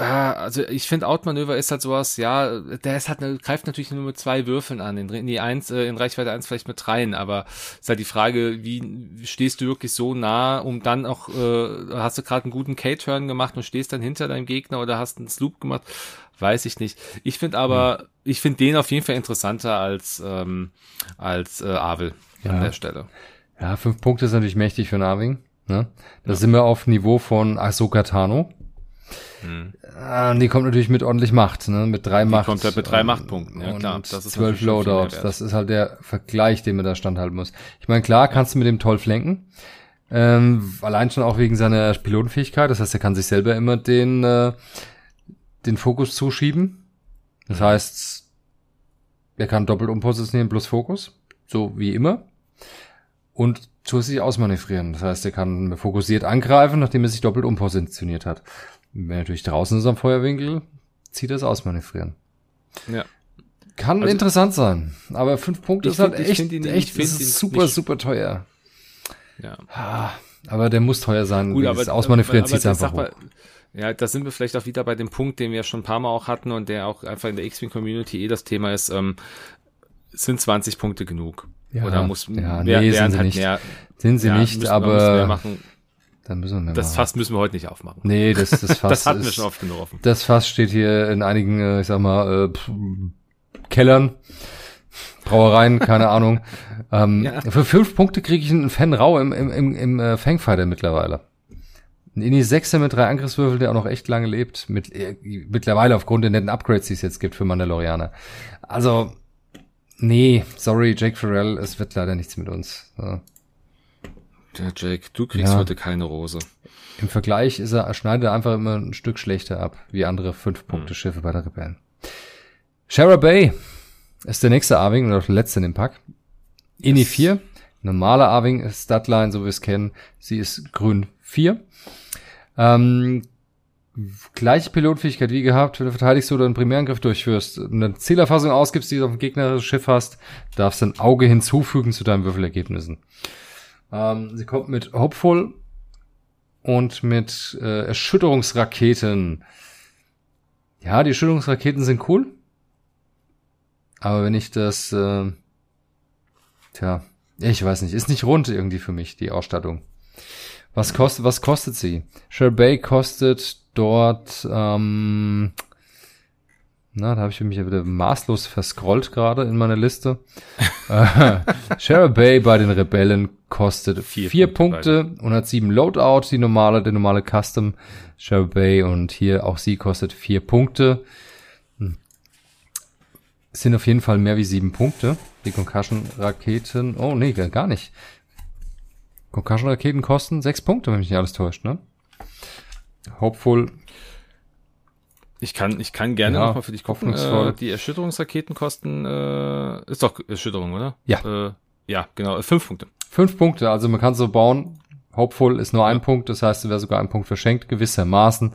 Ah, Also ich finde Outmanöver ist halt sowas, ja, der ist halt, ne- greift natürlich nur mit zwei Würfeln an, in, nee, eins, äh, in Reichweite eins vielleicht mit dreien, aber ist halt die Frage, wie stehst du wirklich so nah, um dann auch, äh, hast du gerade einen guten K-Turn gemacht und stehst dann hinter deinem Gegner oder hast einen Sloop gemacht, weiß ich nicht. Ich finde aber, ich finde den auf jeden Fall interessanter als, ähm, als äh, Avel Ja. an der Stelle. Ja, fünf Punkte ist natürlich mächtig für Narving. Ne? Da sind wir auf Niveau von Ahsoka Tano. Hm. Ah, und die kommt natürlich mit ordentlich Macht, ne? Mit drei Macht. kommt halt mit drei ähm, Machtpunkten, ja, klar. Das ist zwölf natürlich schon viel Loadout. Mehrwert. Das ist halt der Vergleich, den man da standhalten muss. Ich meine, klar kannst du mit dem toll flanken. Ähm, allein schon auch wegen seiner Pilotenfähigkeit. Das heißt, er kann sich selber immer den, äh, den Fokus zuschieben. Das heißt, er kann doppelt umpositionieren plus Fokus. So wie immer. Und zusätzlich ausmanövrieren. Das heißt, er kann fokussiert angreifen, nachdem er sich doppelt umpositioniert hat. Wenn natürlich draußen ist am Feuerwinkel, zieht er es ausmanövrieren. Ja. Kann Also- interessant sein. Aber fünf Punkte ist halt find- echt, ihn- echt das ist super, nicht- super teuer. Ja. Aber der muss teuer sein. Gut, aber, gesagt, Ausmanövrieren zieht das einfach hoch. Ja, da sind wir vielleicht auch wieder bei dem Punkt, den wir schon ein paar Mal auch hatten und der auch einfach in der X-Wing-Community eh das Thema ist, ähm, sind 20 Punkte genug? Ja, Oder muss ja, wer, nee, sind sie halt nicht. mehr, Sind sie ja, nicht, müssen aber. Dann müssen wir Das machen. Fass müssen wir heute nicht aufmachen. Nee, das, das <laughs> Fass das hatten wir ist, schon oft genug offen. Das Fass steht hier in einigen, äh, ich sag mal, äh, pf, Kellern, Brauereien, keine <laughs> Ahnung. Ähm, Ja. Für fünf Punkte kriege ich einen Fan Rau im, im, im, im äh, Fangfighter mittlerweile. Ein Ini 6 mit drei Angriffswürfel, der auch noch echt lange lebt. Mit, äh, mittlerweile aufgrund der netten Upgrades, die es jetzt gibt für Mandalorianer. Also, nee, sorry, Jake Farrell, es wird leider nichts mit uns. Ja. Ja, Jake, du kriegst Ja. heute keine Rose. Im Vergleich ist er, schneidet er einfach immer ein Stück schlechter ab, wie andere Fünf-Punkte-Schiffe bei der Rebellen. Shara Bay ist der nächste A-Wing oder der letzte in dem Pack. Ini 4, normale A-Wing, Statline, so wie wir es kennen. Sie ist grün 4. Ähm, gleiche Pilotfähigkeit wie gehabt, wenn du verteidigst oder einen Primärangriff durchführst, eine Zielerfassung ausgibst, die du auf dem gegnerischen Schiff hast, darfst du ein Auge hinzufügen zu deinen Würfelergebnissen. Ähm, sie kommt mit Hopeful und mit äh, Erschütterungsraketen. Ja, die Erschütterungsraketen sind cool. Aber wenn ich das, äh, tja, ich weiß nicht, ist nicht rund irgendwie für mich, die Ausstattung. Was kostet, was kostet sie? Sherbay kostet dort, ähm, na, da habe ich mich ja wieder maßlos verscrollt gerade in meiner Liste. äh, <laughs> Sherbay bei den Rebellen kostet Vier vier, Punkte Punkte, und hat sieben Loadout, die normale, der normale Custom Sherbay und hier auch sie kostet vier Punkte. Hm. Sind auf jeden Fall mehr wie sieben Punkte. Die Concussion-Raketen, oh nee, gar gar nicht. Concussion-Raketen kosten sechs Punkte, wenn mich nicht alles täuscht, ne? Hopeful, Ich kann, ich kann gerne Ja, noch mal für dich gucken. Äh, die Erschütterungsraketen kosten, äh, ist doch Erschütterung, oder? Ja. Äh, ja, genau, äh, fünf Punkte. fünf Punkte, also man kann so bauen. Hopeful ist nur ein Punkt, das heißt, es wäre sogar ein Punkt verschenkt, gewissermaßen.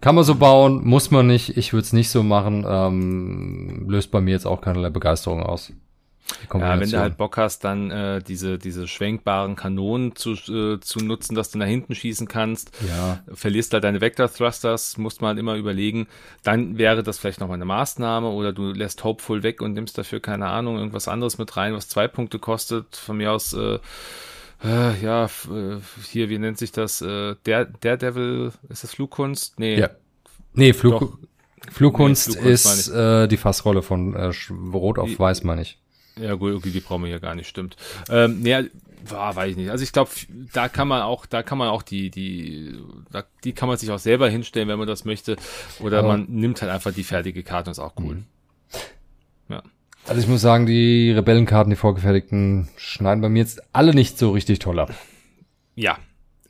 Kann man so bauen, muss man nicht. Ich würde es nicht so machen. Ähm, löst bei mir jetzt auch keinerlei Begeisterung aus. Ja, wenn Kombination. du halt Bock hast, dann äh, diese, diese schwenkbaren Kanonen zu, äh, zu nutzen, dass du nach hinten schießen kannst, ja, verlierst halt deine Vector Thrusters, musst man halt immer überlegen, dann wäre das vielleicht noch mal eine Maßnahme oder du lässt Hopeful weg und nimmst dafür, keine Ahnung, irgendwas anderes mit rein, was zwei Punkte kostet, von mir aus, äh, äh, ja, äh, hier, wie nennt sich das, äh, der, der Devil, ist das Flugkunst? Nee, Ja. nee. Flug, Flugkunst Nee, Flugkunst ist äh, die Fassrolle von äh, Rot auf Die- Weiß, meine ich. Ja, gut, okay, die brauchen wir ja gar nicht, stimmt. Ähm, nee, war, weiß ich nicht. Also ich glaube, da kann man auch, da kann man auch die, die, da, die kann man sich auch selber hinstellen, wenn man das möchte. Oder Aber man nimmt halt einfach die fertige Karte und ist auch cool. Mhm. Ja. Also ich muss sagen, die Rebellenkarten, die vorgefertigten, schneiden bei mir jetzt alle nicht so richtig toll ab. Ja.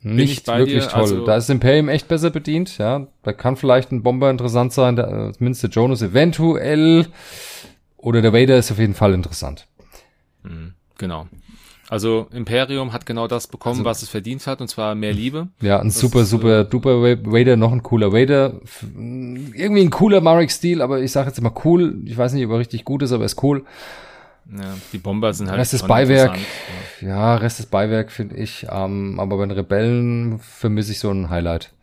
Nicht wirklich dir, toll. Also da ist Imperium echt besser bedient, ja. Da kann vielleicht ein Bomber interessant sein, der, zumindest der Jonas eventuell. Oder der Vader ist auf jeden Fall interessant. Mhm, genau. Also Imperium hat genau das bekommen, also, was es verdient hat, und zwar mehr Liebe. Ja, ein das super, ist, super, äh, duper Vader, noch ein cooler Vader. Irgendwie ein cooler Marek-Stil, aber ich sage jetzt immer cool. Ich weiß nicht, ob er richtig gut ist, aber er ist cool. Ja, die Bomber sind halt. Rest des Beiwerk. Ja. ja, Rest des Beiwerk finde ich. Ähm, aber bei den Rebellen vermisse ich so ein Highlight.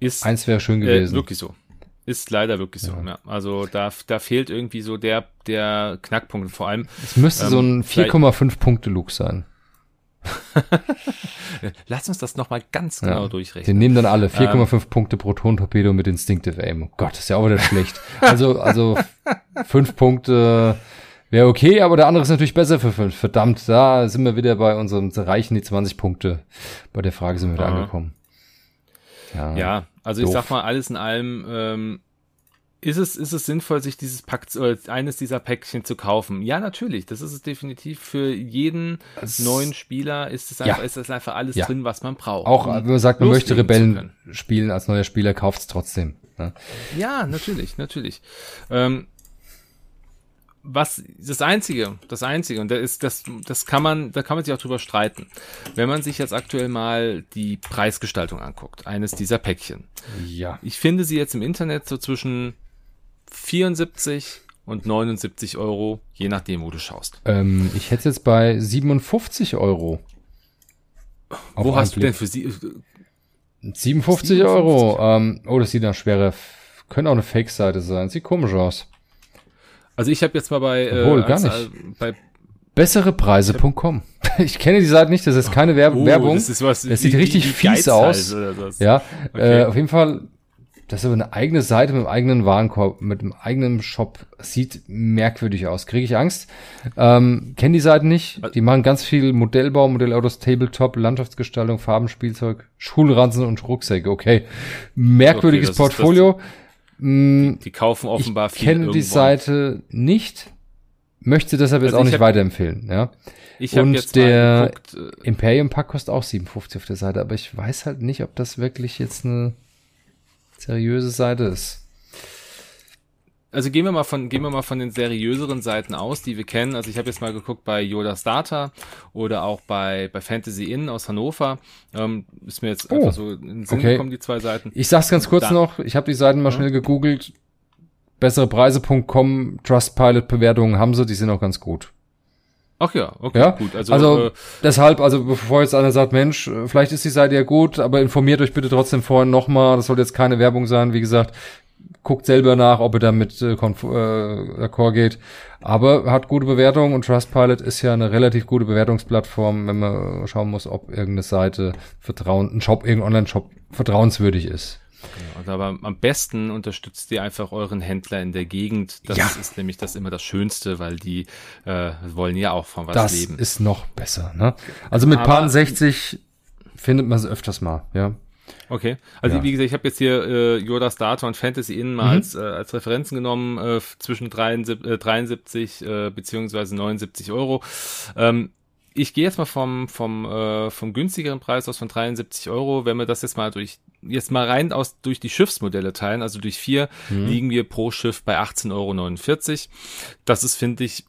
Ist, Eins wäre schön gewesen. Äh, wirklich so. Ist leider wirklich so. Ja. ja. Also da, da fehlt irgendwie so der, der Knackpunkt. Vor allem. Es müsste ähm, so ein 4,5 Punkte Look sein. <laughs> Lass uns das nochmal ganz genau ja. durchrechnen. Die nehmen dann alle 4,5 ähm, Punkte pro Tontorpedo mit Instinctive Aim. Oh Gott, ist ja auch wieder schlecht. Also, also <laughs> fünf Punkte wäre okay, aber der andere ist natürlich besser für fünf. Verdammt, da sind wir wieder bei unserem, reichen die 20 Punkte. Bei der Frage sind wir wieder angekommen. Ja, ja also doof. ich sag mal, alles in allem, ähm, ist es, ist es sinnvoll, sich dieses Pack, äh, eines dieser Päckchen zu kaufen? Ja, natürlich. Das ist es definitiv für jeden es, neuen Spieler ist es einfach, ja. ist das einfach alles ja. drin, was man braucht. Auch wenn man sagt, man möchte Rebellen spielen als neuer Spieler, kauft es trotzdem. Ne? Ja, natürlich, natürlich. Ähm, was das einzige, das einzige und da ist das das kann man, da kann man sich auch drüber streiten. Wenn man sich jetzt aktuell mal die Preisgestaltung anguckt, eines dieser Päckchen. Ja. Ich finde sie jetzt im Internet so zwischen 74 und 79 Euro, je nachdem, wo du schaust. Ähm, ich hätte jetzt bei 57 Euro. Wo hast du denn für sie? 57, 57? Euro. Ähm, oh, das sieht nach schwerer. Könnte auch eine Fake-Seite sein. Sieht komisch aus. Also ich habe jetzt mal bei, äh, Obwohl, äh, gar nicht. Äh, bei Besserepreise.com. <laughs> Ich kenne die Seite nicht, das ist keine Werb oh, Werbung. Das, ist was, das sieht wie, richtig wie fies aus. Ja, okay. äh, auf jeden Fall das ist aber eine eigene Seite mit einem eigenen Warenkorb, mit einem eigenen Shop. Sieht merkwürdig aus. Kriege ich Angst. Ähm, Kenne die Seiten nicht. Die machen ganz viel Modellbau, Modellautos, Tabletop, Landschaftsgestaltung, Farbenspielzeug, Schulranzen und Rucksäcke. Okay. Merkwürdiges okay, Portfolio. Das, die, die, kaufen offenbar ich viel. Ich kenne die Seite nicht. Möchte deshalb jetzt also auch nicht hab, weiterempfehlen, ja. Ich und jetzt der geguckt, äh, Imperium Pack kostet auch 57 auf der Seite, aber ich weiß halt nicht, ob das wirklich jetzt eine seriöse Seite ist. Also gehen wir mal von gehen wir mal von den seriöseren Seiten aus, die wir kennen. Also ich habe jetzt mal geguckt bei Yoda's Data oder auch bei bei Fantasy Inn aus Hannover. Ähm, ist mir jetzt oh, einfach so in den Sinn okay. gekommen die zwei Seiten. Ich sag's ganz kurz da, noch. Ich habe die Seiten mal ja. schnell gegoogelt. Besserepreise.com Trustpilot Bewertungen haben sie, die sind auch ganz gut. Ach ja, okay, ja? gut. Also, also äh, deshalb, also bevor jetzt einer sagt, Mensch, äh, vielleicht ist die Seite ja gut, aber informiert euch bitte trotzdem vorher nochmal. Das soll jetzt keine Werbung sein. Wie gesagt, guckt selber nach, ob ihr damit äh, äh, d'accord geht. Aber hat gute Bewertungen und Trustpilot ist ja eine relativ gute Bewertungsplattform, wenn man schauen muss, ob irgendeine Seite vertrauen, ein Shop, irgendein Online-Shop vertrauenswürdig ist. Genau, aber am besten unterstützt ihr einfach euren Händler in der Gegend. Das ja. ist nämlich das immer das Schönste, weil die äh, wollen ja auch von was das leben. Das ist noch besser. Ne? Also mit aber, 60 findet man es öfters mal, ja. Okay, also ja. wie gesagt, ich habe jetzt hier äh, Yoda's Data und Fantasy Inn mal mhm. als, äh, als Referenzen genommen, äh, zwischen 73, äh, 73 äh, beziehungsweise 79 Euro. Ähm, ich gehe jetzt mal vom, vom, äh, vom günstigeren Preis aus von 73 Euro. Wenn wir das jetzt mal durch, jetzt mal rein aus, durch die Schiffsmodelle teilen, also durch vier, mhm. liegen wir pro Schiff bei 18,49 Euro. Das ist, finde ich,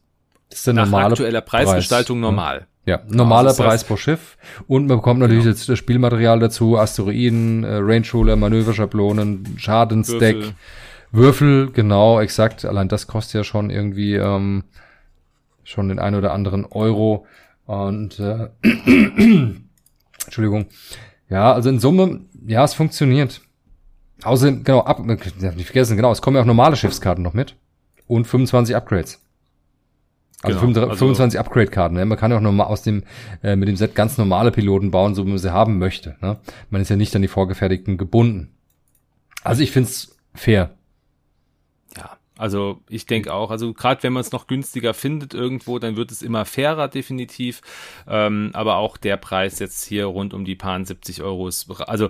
ist nach aktueller Preisgestaltung Preis, normal. Ja, normaler also Preis pro Schiff. Und man bekommt natürlich genau. jetzt das Spielmaterial dazu, Asteroiden, äh, Range Ruler, Manöverschablonen, Schadensdeck, Würfel. Würfel, genau, exakt. Allein das kostet ja schon irgendwie ähm, schon den ein oder anderen Euro. Und äh, <clears throat> Entschuldigung. Ja, also in Summe, ja, es funktioniert. Außerdem, genau, ab, nicht vergessen, genau, es kommen ja auch normale Schiffskarten noch mit. Und 25 Upgrades. Also, genau, 25 also, Upgrade-Karten. Ne? Man kann ja auch nochmal aus dem, äh, mit dem Set ganz normale Piloten bauen, so wie man sie haben möchte. Ne? Man ist ja nicht an die vorgefertigten gebunden. Also ich find's fair. Ja, Also ich denke auch, also gerade wenn man es noch günstiger findet irgendwo, dann wird es immer fairer definitiv. Ähm, aber auch der Preis jetzt hier rund um die paar 70 Euro ist, also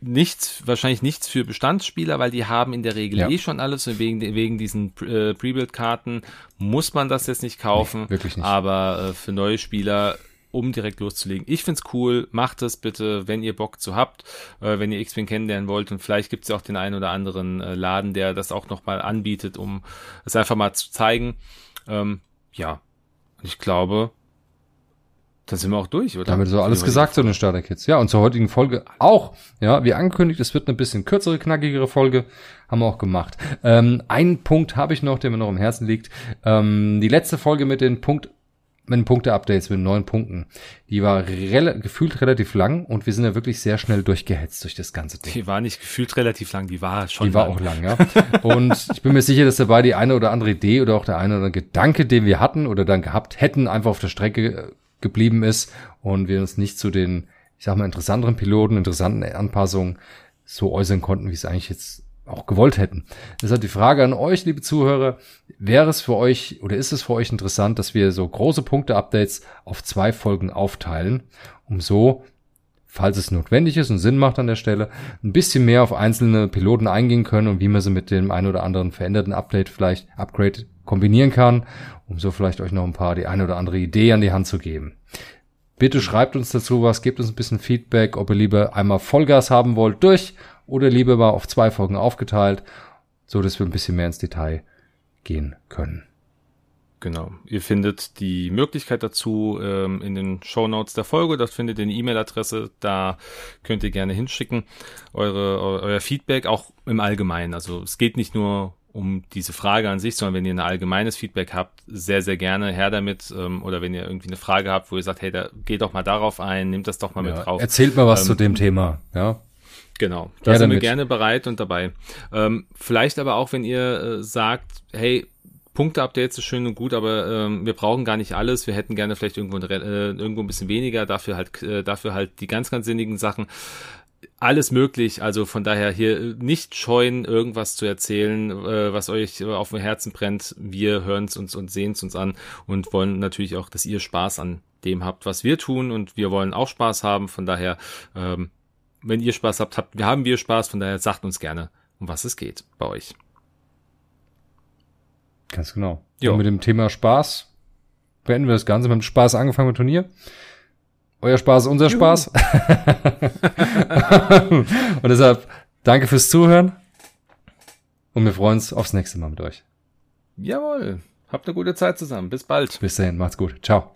nichts, wahrscheinlich nichts für Bestandsspieler, weil die haben in der Regel ja. eh schon alles und wegen, wegen diesen äh, Pre-Build-Karten muss man das jetzt nicht kaufen. Nee, wirklich nicht. Aber äh, für neue Spieler um direkt loszulegen. Ich find's cool, macht es bitte, wenn ihr Bock zu habt, äh, wenn ihr X-Wing kennenlernen wollt und vielleicht gibt's ja auch den einen oder anderen äh, Laden, der das auch nochmal anbietet, um es einfach mal zu zeigen. Ähm, ja, ich glaube, dann sind wir auch durch, oder? Damit so alles gesagt zu den Starter-Kits. Ja, und zur heutigen Folge auch. Ja, wie angekündigt, es wird eine bisschen kürzere, knackigere Folge. Haben wir auch gemacht. Ähm, einen Punkt habe ich noch, der mir noch im Herzen liegt. Ähm, die letzte Folge mit den Punkt mit den Punkte-Updates mit neun Punkten. Die war rel gefühlt relativ lang und wir sind ja wirklich sehr schnell durchgehetzt durch das ganze Ding. Die war nicht gefühlt relativ lang, die war schon Die war auch lang, ja. und ich bin mir sicher, dass dabei die eine oder andere Idee oder auch der eine oder andere Gedanke, den wir hatten oder dann gehabt hätten, einfach auf der Strecke äh, geblieben ist und wir uns nicht zu den, ich sag mal, interessanteren Piloten, interessanten Anpassungen so äußern konnten, wie es eigentlich jetzt auch gewollt hätten. Deshalb die Frage an euch, liebe Zuhörer, wäre es für euch oder ist es für euch interessant, dass wir so große Punkte-Updates auf zwei Folgen aufteilen, um so, falls es notwendig ist und Sinn macht an der Stelle, ein bisschen mehr auf einzelne Piloten eingehen können und wie man sie mit dem ein oder anderen veränderten Update vielleicht, Upgrade kombinieren kann, um so vielleicht euch noch ein paar, die eine oder andere Idee an die Hand zu geben. Bitte schreibt uns dazu was, gebt uns ein bisschen Feedback, ob ihr lieber einmal Vollgas haben wollt durch oder lieber mal auf zwei Folgen aufgeteilt, so dass wir ein bisschen mehr ins Detail gehen können. Genau. Ihr findet die Möglichkeit dazu ähm, in den Show Notes der Folge. Das findet ihr eine E-Mail-Adresse. Da könnt ihr gerne hinschicken. Eure, euer Feedback auch im Allgemeinen. Also es geht nicht nur um diese Frage an sich, sondern wenn ihr ein allgemeines Feedback habt, sehr, sehr gerne her damit. Ähm, oder wenn ihr irgendwie eine Frage habt, wo ihr sagt, hey, da geht doch mal darauf ein, nehmt das doch mal ja, mit drauf. Erzählt mal was ähm, zu dem Thema, ja. Genau, da sind damit. wir gerne bereit und dabei. Ähm, vielleicht aber auch, wenn ihr äh, sagt, hey, Punkte-Updates ist schön und gut, aber ähm, wir brauchen gar nicht alles. Wir hätten gerne vielleicht irgendwo, äh, irgendwo ein bisschen weniger, dafür halt, äh, dafür halt die ganz, ganz sinnigen Sachen. Alles möglich, also von daher hier nicht scheuen, irgendwas zu erzählen, äh, was euch auf dem Herzen brennt. Wir hören es uns und sehen es uns an und wollen natürlich auch, dass ihr Spaß an dem habt, was wir tun und wir wollen auch Spaß haben. Von daher ähm, wenn ihr Spaß habt, habt, wir haben wir Spaß, von daher sagt uns gerne, um was es geht bei euch. Ganz genau. Jo. Und mit dem Thema Spaß beenden wir das Ganze mit dem Spaß angefangen mit Turnier. Euer Spaß unser Juhu. Spaß. <laughs> und deshalb danke fürs Zuhören. Und wir freuen uns aufs nächste Mal mit euch. Jawohl. Habt eine gute Zeit zusammen. Bis bald. Bis dahin. Macht's gut. Ciao.